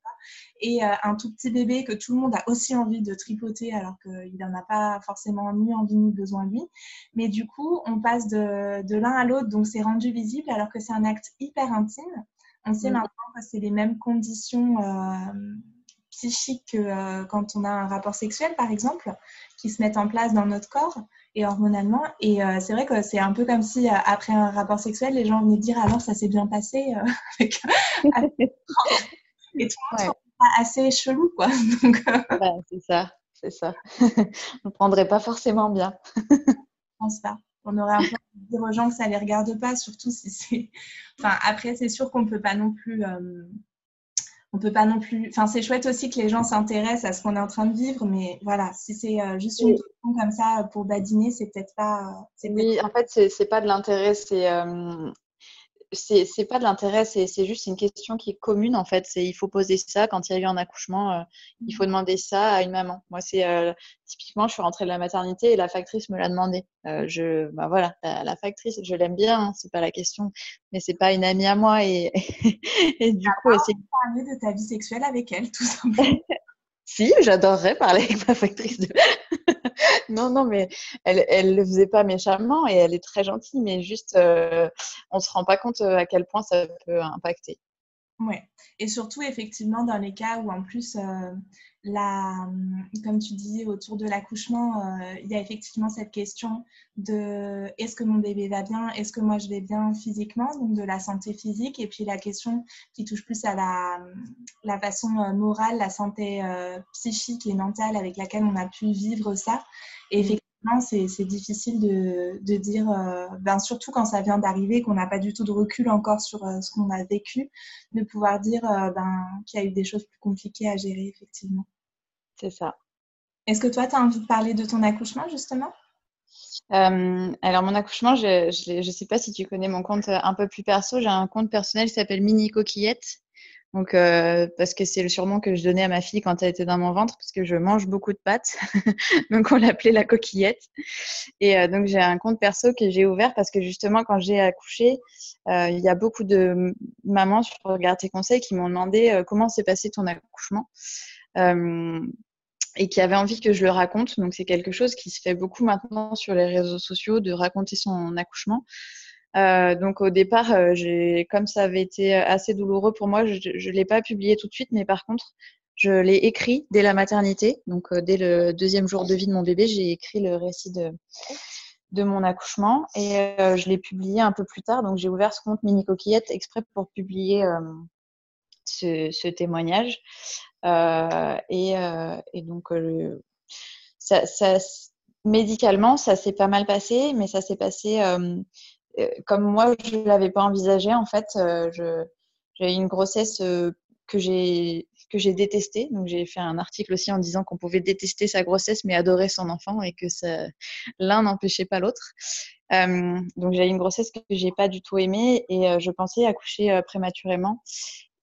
et euh, un tout petit bébé que tout le monde a aussi envie de tripoter alors qu'il n'en a pas forcément ni envie ni besoin lui mais du coup on passe de, de l'un à l'autre donc c'est rendu visible alors que c'est un acte hyper intime on sait mmh. maintenant que c'est les mêmes conditions euh, psychiques que quand on a un rapport sexuel par exemple qui se mettent en place dans notre corps et hormonalement. Et euh, c'est vrai que c'est un peu comme si euh, après un rapport sexuel, les gens venaient dire alors ça s'est bien passé. Euh, (laughs) avec, et tout le monde assez chelou, quoi. (laughs) Donc, c'est ça, c'est ça. (laughs) On ne prendrait pas forcément bien. Je pense pas. On aurait un peu dire aux gens que ça les regarde pas, surtout si c'est. Enfin, après, c'est sûr qu'on ne peut pas non plus on peut pas non plus. Enfin, c'est chouette aussi que les gens s'intéressent à ce qu'on est en train de vivre, mais voilà, si c'est euh, juste une question comme ça pour badiner, c'est peut-être pas. oui, en fait, c'est pas de l'intérêt, c'est euh, c'est pas de l'intérêt, c'est juste une question qui est commune en fait. C'est il faut poser ça quand il y a eu un accouchement, euh, il faut mmh. demander ça à une maman. Moi, c'est euh, typiquement, je suis rentrée de la maternité et la factrice me l'a demandé. Euh, je, bah voilà, la, factrice, je l'aime bien, hein, c'est pas la question, mais c'est pas une amie à moi et, (laughs) et du coup, c'est parler de ta vie sexuelle avec elle, tout (laughs) simplement. Si, j'adorerais parler avec ma factrice de. (laughs) non, non, mais elle, elle le faisait pas méchamment et elle est très gentille, mais juste, euh, on se rend pas compte euh, à quel point ça peut impacter. Oui, et surtout effectivement dans les cas où en plus, euh, la, comme tu dis, autour de l'accouchement, euh, il y a effectivement cette question de est-ce que mon bébé va bien, est-ce que moi je vais bien physiquement, donc de la santé physique, et puis la question qui touche plus à la, la façon euh, morale, la santé psychique et mentale avec laquelle on a pu vivre ça. Effectivement, c'est difficile de, de dire, euh, ben, surtout quand ça vient d'arriver, qu'on n'a pas du tout de recul encore sur euh, ce qu'on a vécu, de pouvoir dire euh, ben, qu'il y a eu des choses plus compliquées à gérer, effectivement. C'est ça. Est-ce que toi, tu as envie de parler de ton accouchement, justement? Alors mon accouchement, je ne sais pas si tu connais mon compte un peu plus perso. J'ai un compte personnel qui s'appelle Mini Coquillette. Donc, euh, parce que c'est le surnom que je donnais à ma fille quand elle était dans mon ventre, parce que je mange beaucoup de pâtes. (laughs) donc, on l'appelait la coquillette. Et euh, donc, j'ai un compte perso que j'ai ouvert parce que justement, quand j'ai accouché, euh, il y a beaucoup de mamans sur Regarde tes conseils qui m'ont demandé comment s'est passé ton accouchement. et qui avaient envie que je le raconte. Donc, c'est quelque chose qui se fait beaucoup maintenant sur les réseaux sociaux, de raconter son accouchement. Euh, donc au départ, euh, comme ça avait été assez douloureux pour moi, je ne l'ai pas publié tout de suite, mais par contre, je l'ai écrit dès la maternité. Donc euh, dès le deuxième jour de vie de mon bébé, j'ai écrit le récit de, mon accouchement et je l'ai publié un peu plus tard. Donc j'ai ouvert ce compte Mini Coquillette exprès pour publier ce, témoignage. Et, donc ça, médicalement, ça s'est pas mal passé, mais ça s'est passé euh, comme moi, je ne l'avais pas envisagé, en fait, euh, j'ai eu une grossesse euh, que j'ai que j'ai détestée. Donc j'ai fait un article aussi en disant qu'on pouvait détester sa grossesse mais adorer son enfant et que l'un n'empêchait pas l'autre. donc j'ai eu une grossesse que j'ai pas du tout aimée et je pensais accoucher prématurément.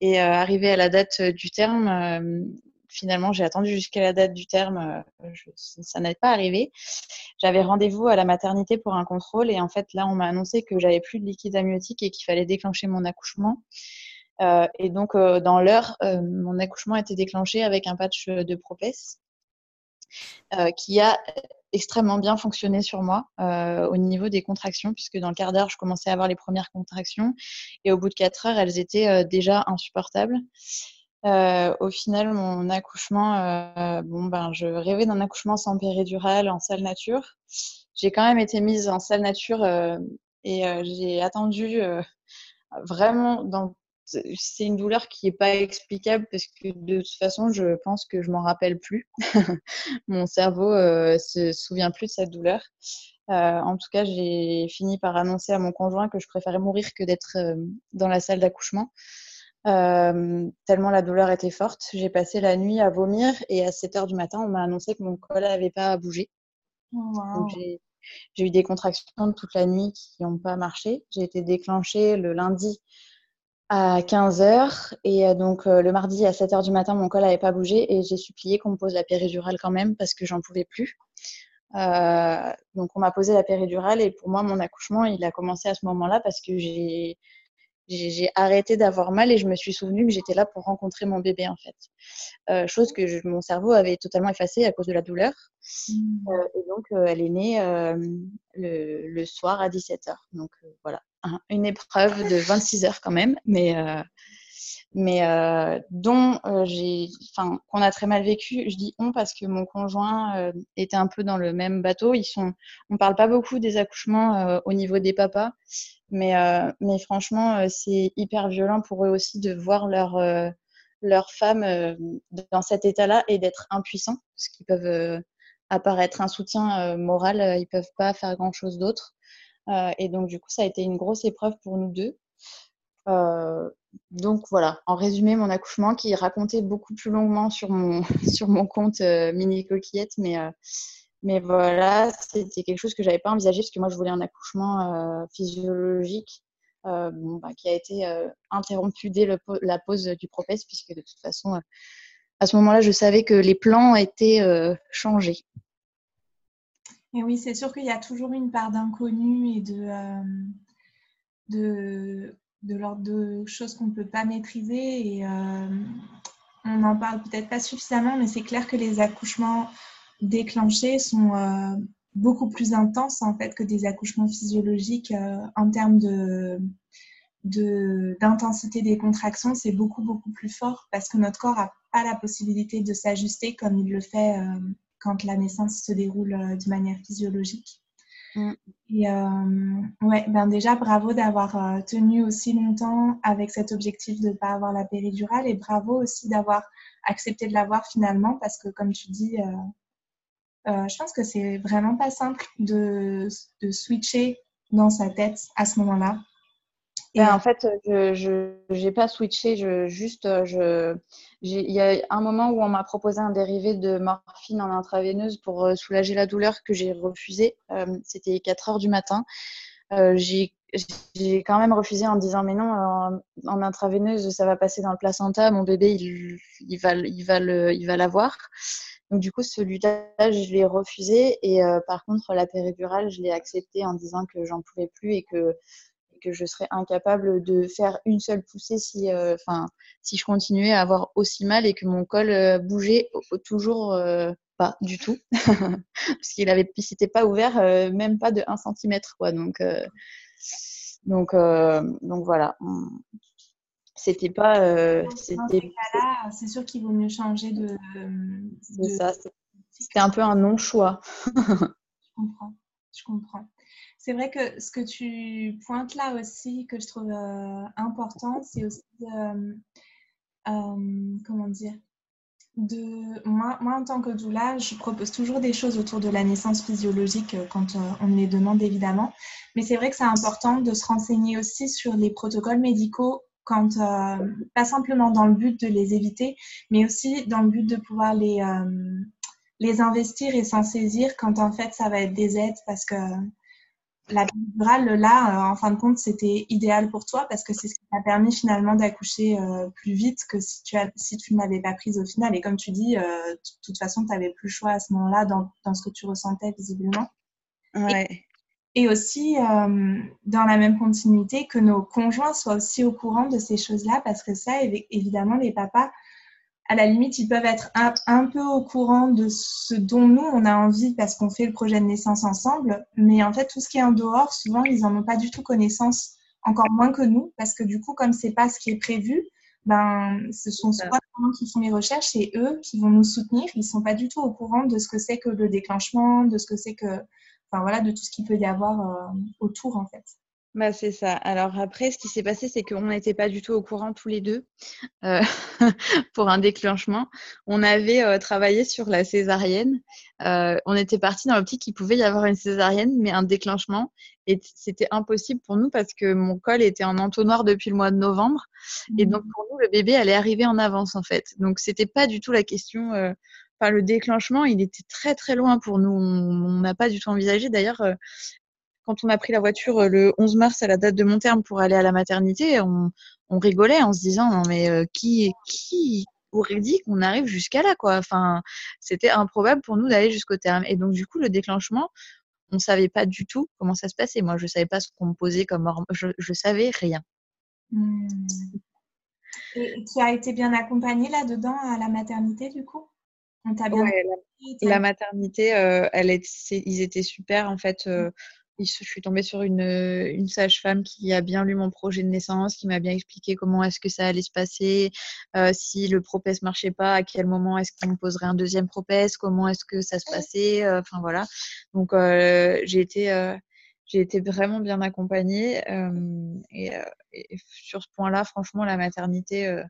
Et arrivé à la date du terme, finalement, j'ai attendu jusqu'à la date du terme, euh, ça n'est pas arrivé. J'avais rendez-vous à la maternité pour un contrôle et en fait, là, on m'a annoncé que j'avais plus de liquide amniotique et qu'il fallait déclencher mon accouchement. Euh, et donc, euh, dans l'heure, mon accouchement a été déclenché avec un patch de Propès qui a extrêmement bien fonctionné sur moi au niveau des contractions, puisque dans le quart d'heure, je commençais à avoir les premières contractions et au bout de quatre heures, elles étaient déjà insupportables. Euh, au final, mon accouchement, euh, bon ben, je rêvais d'un accouchement sans péridurale en salle nature. J'ai quand même été mise en salle nature euh, et j'ai attendu vraiment. C'est une douleur qui n'est pas explicable parce que de toute façon, je pense que je m'en rappelle plus. (laughs) mon cerveau se souvient plus de cette douleur. en tout cas, j'ai fini par annoncer à mon conjoint que je préférais mourir que d'être dans la salle d'accouchement. Euh, tellement la douleur était forte. J'ai passé la nuit à vomir et à 7 heures du matin, on m'a annoncé que mon col n'avait pas bougé. Oh, j'ai eu des contractions toute la nuit qui n'ont pas marché. J'ai été déclenchée le lundi à 15 heures et euh, donc euh, le mardi à 7 heures du matin, mon col n'avait pas bougé et j'ai supplié qu'on me pose la péridurale quand même parce que j'en pouvais plus. donc on m'a posé la péridurale et pour moi mon accouchement il a commencé à ce moment-là parce que j'ai j'ai arrêté d'avoir mal et je me suis souvenu que j'étais là pour rencontrer mon bébé en fait. Euh, chose que mon cerveau avait totalement effacée à cause de la douleur. Mmh. Euh, et donc euh, elle est née le, le, soir à 17h. Donc voilà, une épreuve de 26 heures quand même, mais mais dont j'ai, enfin, qu'on a très mal vécu. Je dis on parce que mon conjoint était un peu dans le même bateau. Ils sont, on parle pas beaucoup des accouchements au niveau des papas, mais mais franchement, c'est hyper violent pour eux aussi de voir leur leur femme dans cet état-là et d'être impuissants, parce qu'ils peuvent apparaître un soutien moral, ils peuvent pas faire grand chose d'autre. et donc du coup, ça a été une grosse épreuve pour nous deux. Euh, donc voilà, en résumé, mon accouchement qui racontait beaucoup plus longuement sur mon, (laughs) sur mon compte euh, Mini Coquillette, mais, euh, mais voilà, c'était quelque chose que j'avais pas envisagé parce que moi je voulais un accouchement physiologique bon, bah, qui a été interrompu dès la pause du propès, puisque de toute façon, à ce moment-là, je savais que les plans étaient changés. Et oui, c'est sûr qu'il y a toujours une part d'inconnu et de, de de l'ordre de choses qu'on ne peut pas maîtriser et euh, on n'en parle peut-être pas suffisamment, mais c'est clair que les accouchements déclenchés sont euh, beaucoup plus intenses en fait que des accouchements physiologiques euh, en termes d'intensité des contractions, c'est beaucoup, plus fort parce que notre corps n'a pas la possibilité de s'ajuster comme il le fait quand la naissance se déroule de manière physiologique. Mm. Et euh, ouais, ben déjà, bravo d'avoir tenu aussi longtemps avec cet objectif de ne pas avoir la péridurale et bravo aussi d'avoir accepté de l'avoir finalement parce que, comme tu dis, je pense que c'est vraiment pas simple de, de switcher dans sa tête à ce moment-là ben, en fait, je n'ai pas switché. Je, juste, euh, je, il y a un moment où on m'a proposé un dérivé de morphine en intraveineuse pour euh, soulager la douleur que j'ai refusé. Euh, c'était 4 heures du matin. j'ai quand même refusé en disant mais non, en, intraveineuse, ça va passer dans le placenta. Mon bébé, il, il va, il va il va l'avoir. Donc du coup, celui-là, je l'ai refusé. Et par contre, la péridurale, je l'ai accepté en disant que j'en pouvais plus et que que je serais incapable de faire une seule poussée si, euh, si je continuais à avoir aussi mal et que mon col euh, bougeait toujours euh, pas du tout, (laughs) parce qu'il avait, s'était pas ouvert même pas de 1 cm, quoi. Donc, donc, donc voilà. C'était pas. c'était. C'est sûr qu'il vaut mieux changer de. C'est ça. C'était un peu un non-choix. je comprends. Je comprends. C'est vrai que ce que tu pointes là aussi, que je trouve euh, important, c'est aussi de, euh, comment dire, de moi, moi, en tant que doula, je propose toujours des choses autour de la naissance physiologique euh, quand on me les demande évidemment. Mais c'est vrai que c'est important de se renseigner aussi sur les protocoles médicaux quand, pas simplement dans le but de les éviter, mais aussi dans le but de pouvoir les, les investir et s'en saisir quand en fait ça va être des aides parce que la péridurale, là, euh, en fin de compte, c'était idéal pour toi parce que c'est ce qui t'a permis finalement d'accoucher euh, plus vite que si tu, as, si tu ne l'avais pas prise au final. Et comme tu dis, euh, de toute façon, tu n'avais plus le choix à ce moment-là dans, dans, ce que tu ressentais visiblement. Ouais. Et, aussi, dans la même continuité, que nos conjoints soient aussi au courant de ces choses-là parce que ça, évidemment, les papas à la limite, ils peuvent être un, peu au courant de ce dont nous, on a envie parce qu'on fait le projet de naissance ensemble. Mais en fait, tout ce qui est en dehors, souvent, ils n'en ont pas du tout connaissance, encore moins que nous, parce que du coup, comme c'est pas ce qui est prévu, ben, ce sont soit nous qui font les recherches, c'est eux qui vont nous soutenir. Ils sont pas du tout au courant de ce que c'est que le déclenchement, de ce que c'est que, enfin voilà, de tout ce qu'il peut y avoir euh, autour, en fait. Bah, c'est ça. Alors après, ce qui s'est passé, c'est qu'on n'était pas du tout au courant tous les deux euh, (laughs) pour un déclenchement. On avait euh, travaillé sur la césarienne. Euh, on était parti dans l'optique qu'il pouvait y avoir une césarienne, mais un déclenchement. Et c'était impossible pour nous parce que mon col était en entonnoir depuis le mois de novembre. Et donc mmh. pour nous, le bébé allait arriver en avance en fait. Donc c'était pas du tout la question. Enfin, le déclenchement, il était très très loin pour nous. On n'a pas du tout envisagé. D'ailleurs, quand on a pris la voiture euh, le 11 mars à la date de mon terme pour aller à la maternité, on, rigolait en se disant non mais euh, qui qui aurait dit qu'on arrive jusqu'à là quoi. Enfin, c'était improbable pour nous d'aller jusqu'au terme. Et donc du coup le déclenchement, on savait pas du tout comment ça se passait. Moi, je savais pas ce qu'on me posait comme je, je savais rien. Hmm. Et tu as été bien accompagnée là-dedans à la maternité du coup? On bien la, maternité, euh, elle est, ils étaient super en fait je suis tombée sur une, une sage-femme qui a bien lu mon projet de naissance, qui m'a bien expliqué comment est-ce que ça allait se passer, euh, si le propès marchait pas, à quel moment est-ce qu'on poserait un deuxième propès, comment est-ce que ça se passait, euh, enfin voilà. Donc euh, j'ai été j'ai été vraiment bien accompagnée et, et, sur ce point-là, franchement, la maternité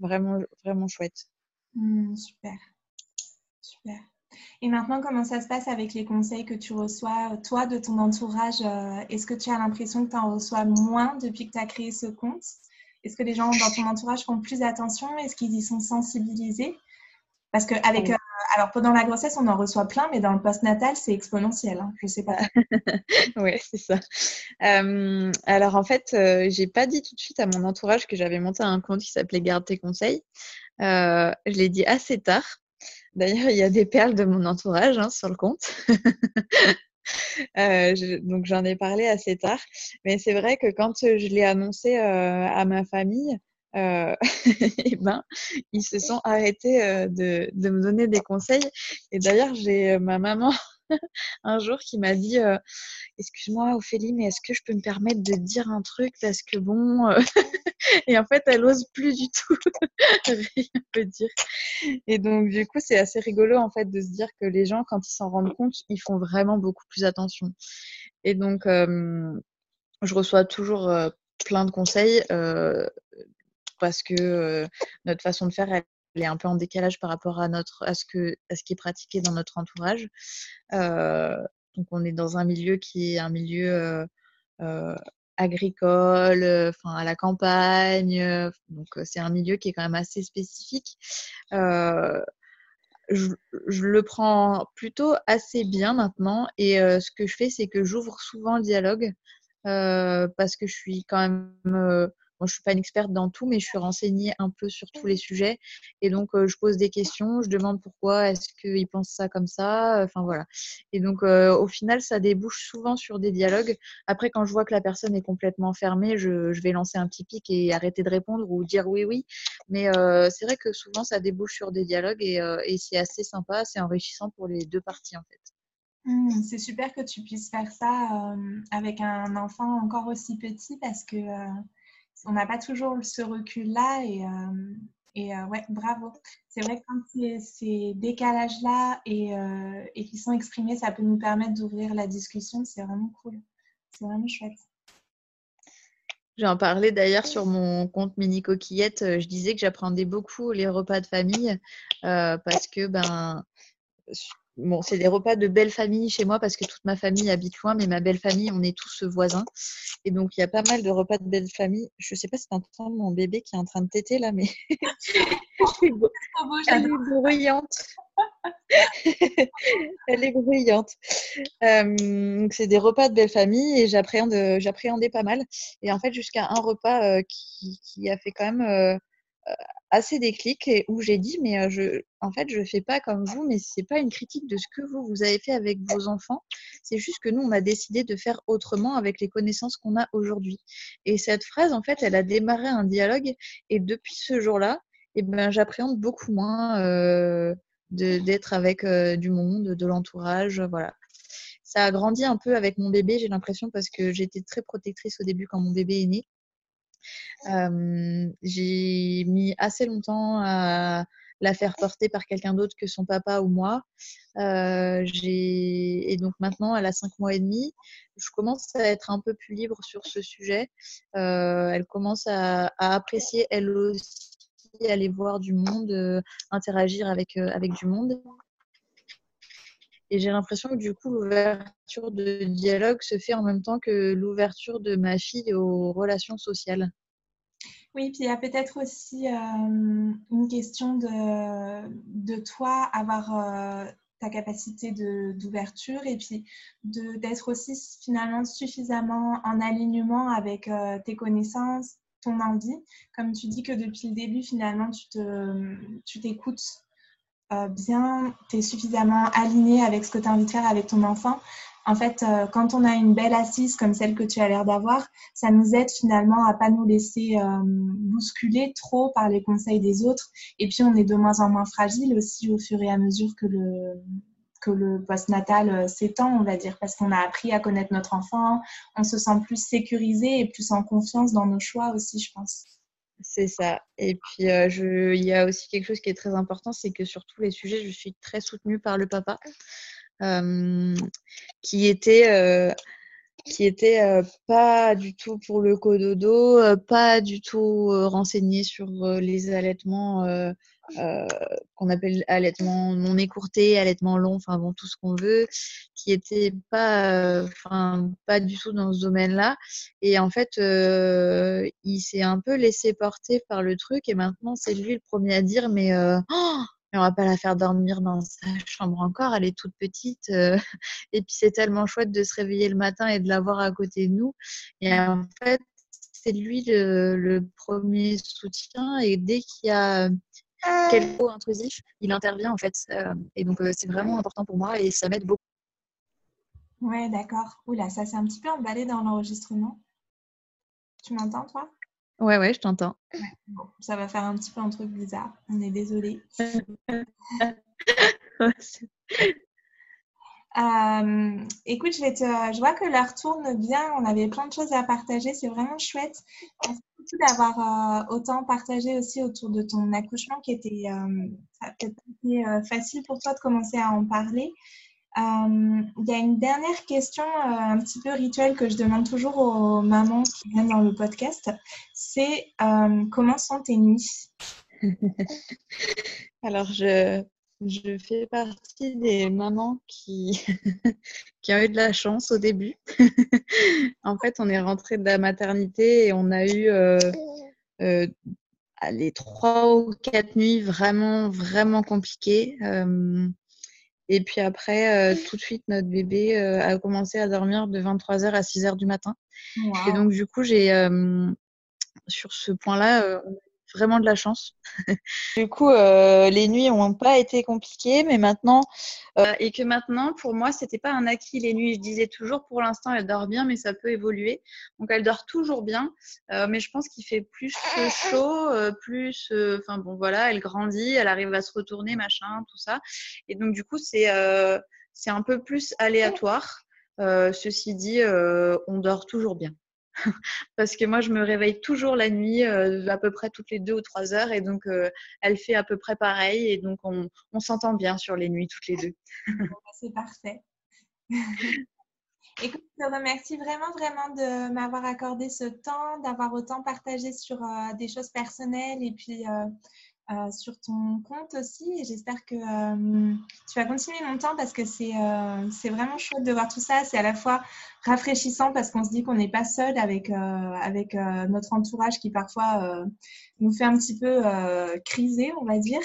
vraiment vraiment chouette. Mmh, super, super. Et maintenant, comment ça se passe avec les conseils que tu reçois, toi, de ton entourage euh, Est-ce que tu as l'impression que tu en reçois moins depuis que tu as créé ce compte? Est-ce que les gens dans ton entourage font plus attention? Est-ce qu'ils y sont sensibilisés? Parce que avec, euh, alors pendant la grossesse, on en reçoit plein, mais dans le postnatal, c'est exponentiel. Hein, je sais pas. (laughs) oui, c'est ça. Euh, alors en fait, j'ai pas dit tout de suite à mon entourage que j'avais monté un compte qui s'appelait Garde tes conseils. je l'ai dit assez tard. D'ailleurs, il y a des perles de mon entourage hein, sur le compte. (laughs) Euh, donc j'en ai parlé assez tard. Mais c'est vrai que quand je l'ai annoncé euh, à ma famille, euh, (laughs) eh ben, ils se sont arrêtés de, de, me donner des conseils. Et d'ailleurs, j'ai ma maman (laughs) un jour qui m'a dit Excuse-moi, Ophélie, mais est-ce que je peux me permettre de dire un truc Parce que bon. (laughs) et en fait, elle ose plus du tout (laughs) rien peut dire. Et donc, du coup, c'est assez rigolo en fait de se dire que les gens, quand ils s'en rendent compte, ils font vraiment beaucoup plus attention. Et donc, je reçois toujours plein de conseils parce que notre façon de faire, elle, est un peu en décalage par rapport à, notre, à, ce, que, à ce qui est pratiqué dans notre entourage. donc, on est dans un milieu qui est un milieu agricole, enfin à la campagne. donc, c'est un milieu qui est quand même assez spécifique. Je, le prends plutôt assez bien maintenant et ce que je fais, c'est que j'ouvre souvent le dialogue parce que je suis quand même moi, je suis pas une experte dans tout, mais je suis renseignée un peu sur tous les sujets. Et donc, je pose des questions, je demande pourquoi est-ce qu'ils pensent ça comme ça. Enfin, voilà. Et donc, au final, ça débouche souvent sur des dialogues. Après, quand je vois que la personne est complètement fermée, je, vais lancer un petit pic et arrêter de répondre ou dire oui, oui. Mais c'est vrai que souvent, ça débouche sur des dialogues et, et c'est assez sympa, c'est enrichissant pour les deux parties, en fait. Mmh, c'est super que tu puisses faire ça avec un enfant encore aussi petit parce que on n'a pas toujours ce recul-là et, euh, et euh, ouais, bravo. C'est vrai que quand ces décalages-là et, euh, et qui sont exprimés, ça peut nous permettre d'ouvrir la discussion. C'est vraiment cool. C'est vraiment chouette. J'en parlais d'ailleurs sur mon compte Mini Coquillette. Je disais que j'apprenais beaucoup les repas de famille parce que ben Bon, c'est des repas de belle famille chez moi parce que toute ma famille habite loin, mais ma belle famille, on est tous voisins. Et donc, il y a pas mal de repas de belle famille. Je ne sais pas si tu entends mon bébé qui est en train de téter là, mais (laughs) (laughs) elle est bruyante. (laughs) elle est bruyante. c'est des repas de belle famille et j'appréhendais pas mal. Et en fait, jusqu'à un repas euh, qui, qui, a fait quand même euh, assez déclic et où j'ai dit mais je en fait je fais pas comme vous mais c'est pas une critique de ce que vous vous avez fait avec vos enfants. C'est juste que nous on a décidé de faire autrement avec les connaissances qu'on a aujourd'hui. Et cette phrase en fait elle a démarré un dialogue et depuis ce jour-là et eh ben j'appréhende beaucoup moins d'être avec du monde de l'entourage voilà. Ça a grandi un peu avec mon bébé j'ai l'impression parce que j'étais très protectrice au début quand mon bébé est né j'ai mis assez longtemps à la faire porter par quelqu'un d'autre que son papa ou moi. et donc maintenant, elle a cinq mois et demi. Je commence à être un peu plus libre sur ce sujet. elle commence à, apprécier elle aussi aller voir du monde, interagir avec, avec du monde. Et j'ai l'impression que du coup, l'ouverture de dialogue se fait en même temps que l'ouverture de ma fille aux relations sociales. Oui, puis il y a peut-être aussi euh, une question de, de toi avoir euh, ta capacité d'ouverture et puis d'être aussi finalement suffisamment en alignement avec euh, tes connaissances, ton envie. Comme tu dis que depuis le début, finalement, tu t'écoutes bien, tu es suffisamment aligné avec ce que tu as envie de faire avec ton enfant. En fait, euh, quand on a une belle assise comme celle que tu as l'air d'avoir, ça nous aide finalement à pas nous laisser euh, bousculer trop par les conseils des autres. Et puis, on est de moins en moins fragile aussi au fur et à mesure que le que le postnatal euh, s'étend, on va dire, parce qu'on a appris à connaître notre enfant, on se sent plus sécurisé et plus en confiance dans nos choix aussi, je pense. C'est ça. Et puis, je, il y a aussi quelque chose qui est très important, c'est que sur tous les sujets, je suis très soutenue par le papa qui était qui était pas du tout pour le cododo, pas du tout renseigné sur les allaitements qu'on appelle allaitement non écourté, allaitement long, enfin bon tout ce qu'on veut, qui était pas, enfin pas du tout dans ce domaine-là. Et en fait, il s'est un peu laissé porter par le truc et maintenant c'est lui le premier à dire mais oh, on va pas la faire dormir dans sa chambre encore, elle est toute petite. Euh, (laughs) et puis c'est tellement chouette de se réveiller le matin et de la voir à côté de nous. Et en fait, c'est lui le, premier soutien. Et dès qu'il y a quelque chose intrusif, il intervient en fait. Euh, et donc euh, c'est vraiment important pour moi et ça m'aide beaucoup. Ouais, d'accord. Oula, ça c'est un petit peu emballé dans l'enregistrement. Tu m'entends, toi? Ouais, ouais, je t'entends. ça va faire un petit peu un truc bizarre. On est désolé. (laughs) Euh, écoute, je, vois que l'heure tourne bien. On avait plein de choses à partager. C'est vraiment chouette. D'avoir euh, autant partagé aussi autour de ton accouchement qui était euh, peut-être été facile pour toi de commencer à en parler. Il y a une dernière question un petit peu rituelle que je demande toujours aux mamans qui viennent dans le podcast. C'est comment sont tes nuits? (laughs) Alors, je, je fais partie des mamans qui, (laughs) qui ont eu de la chance au début. (laughs) en fait, on est rentré de la maternité et on a eu euh, euh, les trois ou quatre nuits vraiment, vraiment compliquées. Euh, et puis après, tout de suite, notre bébé a commencé à dormir de 23h à 6h du matin. Et donc, du coup, j'ai sur ce point-là, vraiment de la chance. du coup, euh, les nuits n'ont pas été compliquées, mais maintenant, euh, et que maintenant, pour moi, c'était pas un acquis les nuits. Je disais toujours, pour l'instant, elle dort bien, mais ça peut évoluer. Donc, elle dort toujours bien, euh, mais je pense qu'il fait plus chaud, plus, enfin bon, voilà, elle grandit, elle arrive à se retourner, machin, tout ça. Et donc, du coup, c'est c'est un peu plus aléatoire. ceci dit, on dort toujours bien. (laughs) parce que moi, je me réveille toujours la nuit, euh, à peu près toutes les deux ou trois heures, et donc euh, elle fait à peu près pareil, et donc on, s'entend bien sur les nuits toutes les deux. (laughs) Bah, c'est parfait. (laughs) Écoute, je te remercie vraiment, vraiment de m'avoir accordé ce temps, d'avoir autant partagé sur euh, des choses personnelles et puis euh, sur ton compte aussi. Et j'espère que euh, tu vas continuer longtemps parce que c'est euh, c'est vraiment chouette de voir tout ça. C'est à la fois rafraîchissant parce qu'on se dit qu'on n'est pas seul avec, avec notre entourage qui parfois nous fait un petit peu criser, on va dire.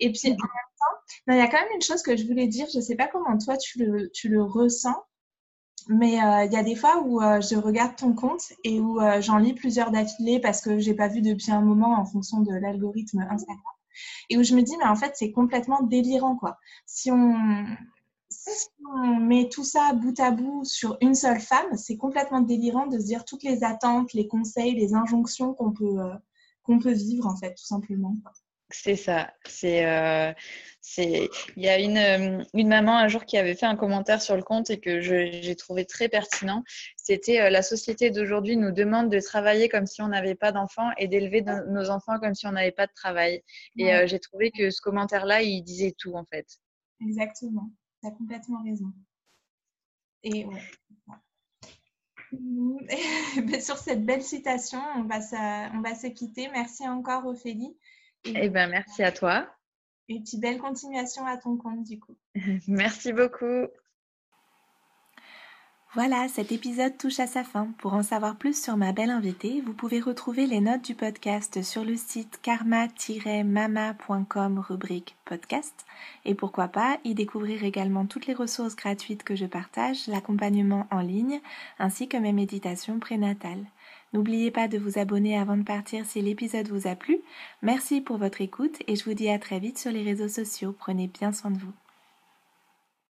Et puis en même temps, il y a quand même une chose que je voulais dire. Je ne sais pas comment toi tu le, tu le ressens. Mais il y a des fois où je regarde ton compte et où j'en lis plusieurs d'affilée parce que j'ai pas vu depuis un moment en fonction de l'algorithme Instagram. Et où je me dis, mais en fait, c'est complètement délirant, quoi. Si on, si on met tout ça bout à bout sur une seule femme, c'est complètement délirant de se dire toutes les attentes, les conseils, les injonctions qu'on peut, qu'on peut vivre, en fait, tout simplement. C'est ça. C'est, euh, c'est. Il y a une, euh, une, maman un jour qui avait fait un commentaire sur le compte et que j'ai trouvé très pertinent. C'était euh, la société d'aujourd'hui nous demande de travailler comme si on n'avait pas d'enfants et d'élever nos enfants comme si on n'avait pas de travail. Et j'ai trouvé que ce commentaire-là, il disait tout en fait. Exactement. Tu as complètement raison. Et ouais. (laughs) sur cette belle citation, on va, on va se quitter. Merci encore, Ophélie. Eh bien, merci à toi. Et puis, belle continuation à ton compte, du coup. (laughs) merci beaucoup. Voilà, cet épisode touche à sa fin. Pour en savoir plus sur ma belle invitée, vous pouvez retrouver les notes du podcast sur le site karma-mama.com rubrique podcast. Et pourquoi pas y découvrir également toutes les ressources gratuites que je partage, l'accompagnement en ligne, ainsi que mes méditations prénatales. N'oubliez pas de vous abonner avant de partir si l'épisode vous a plu. Merci pour votre écoute et je vous dis à très vite sur les réseaux sociaux. Prenez bien soin de vous.